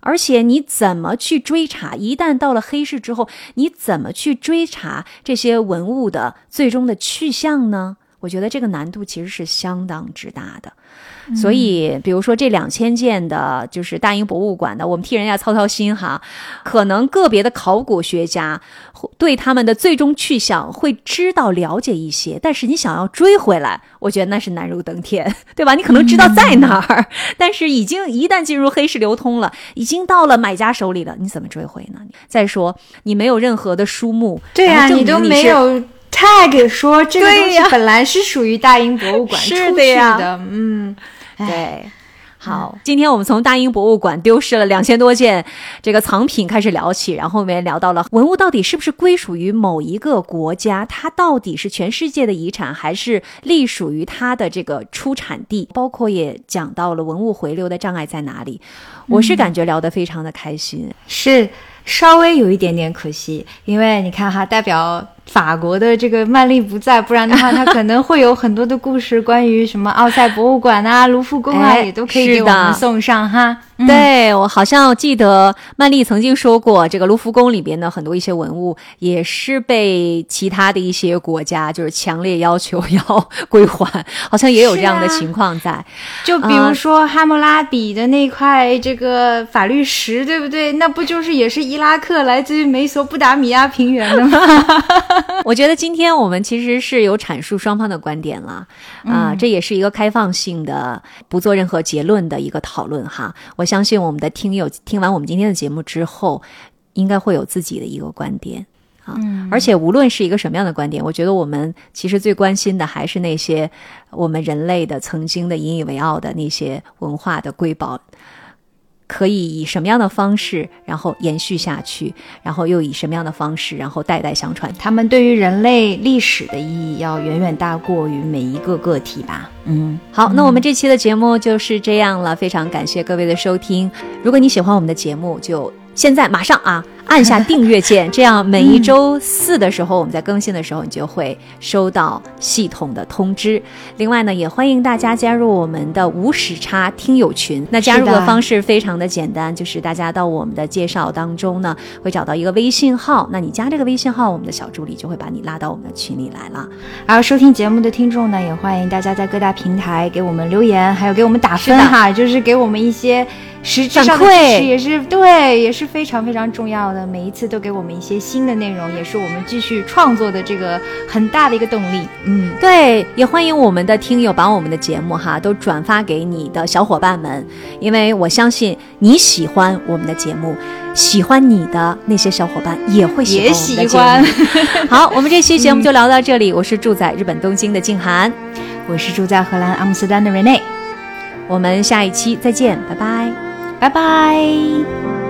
而且你怎么去追查？一旦到了黑市之后，你怎么去追查这些文物的最终的去向呢？我觉得这个难度其实是相当之大的。所以，比如说这两千件的，就是大英博物馆的，我们替人家操操心哈。可能个别的考古学家对他们的最终去向会知道了解一些，但是你想要追回来，我觉得那是难如登天，对吧？你可能知道在哪儿，但是已经一旦进入黑市流通了，已经到了买家手里了，你怎么追回呢？再说你没有任何的书目，对呀，你都没有 tag 说这个东西本来是属于大英博物馆出去的，嗯。对，好，今天我们从大英博物馆丢失了两千多件这个藏品开始聊起，然后我们聊到了文物到底是不是归属于某一个国家，它到底是全世界的遗产，还是隶属于它的这个出产地？包括也讲到了文物回流的障碍在哪里。我是感觉聊得非常的开心，是稍微有一点点可惜，因为你看哈，代表。法国的这个曼丽不在，不然的话，他可能会有很多的故事，关于什么奥赛博物馆啊、卢浮宫啊，也都可以给我们送上哈。对我好像记得曼丽曾经说过，这个卢浮宫里边的很多一些文物，也是被其他的一些国家就是强烈要求要 归还，好像也有这样的情况在。就比如说哈姆拉比的那块这个法律石，对不对？那不就是也是伊拉克来自于美索不达米亚平原的吗？我觉得今天我们其实是有阐述双方的观点了，啊，这也是一个开放性的，不做任何结论的一个讨论哈。我相信我们的听友听完我们今天的节目之后，应该会有自己的一个观点啊。而且无论是一个什么样的观点，我觉得我们其实最关心的还是那些我们人类的曾经的引以为傲的那些文化的瑰宝。可以以什么样的方式，然后延续下去，然后又以什么样的方式，然后代代相传？他们对于人类历史的意义要远远大过于每一个个体吧。嗯，好，那我们这期的节目就是这样了，非常感谢各位的收听。如果你喜欢我们的节目，就。现在马上啊，按下订阅键，这样每一周四的时候，我们在更新的时候，你就会收到系统的通知。另外呢，也欢迎大家加入我们的无时差听友群。那加入的方式非常的简单，就是大家到我们的介绍当中呢，会找到一个微信号。那你加这个微信号，我们的小助理就会把你拉到我们的群里来了。而收听节目的听众呢，也欢迎大家在各大平台给我们留言，还有给我们打分哈，就是给我们一些。实质上的支持也是对，也是非常非常重要的。每一次都给我们一些新的内容，也是我们继续创作的这个很大的一个动力。嗯，对，也欢迎我们的听友把我们的节目哈都转发给你的小伙伴们，因为我相信你喜欢我们的节目，喜欢你的那些小伙伴也会喜欢我们的节目。好，我们这期节目就聊到这里。我是住在日本东京的静涵，我是住在荷兰阿姆斯特丹的 Rene，我们下一期再见，拜拜。拜拜。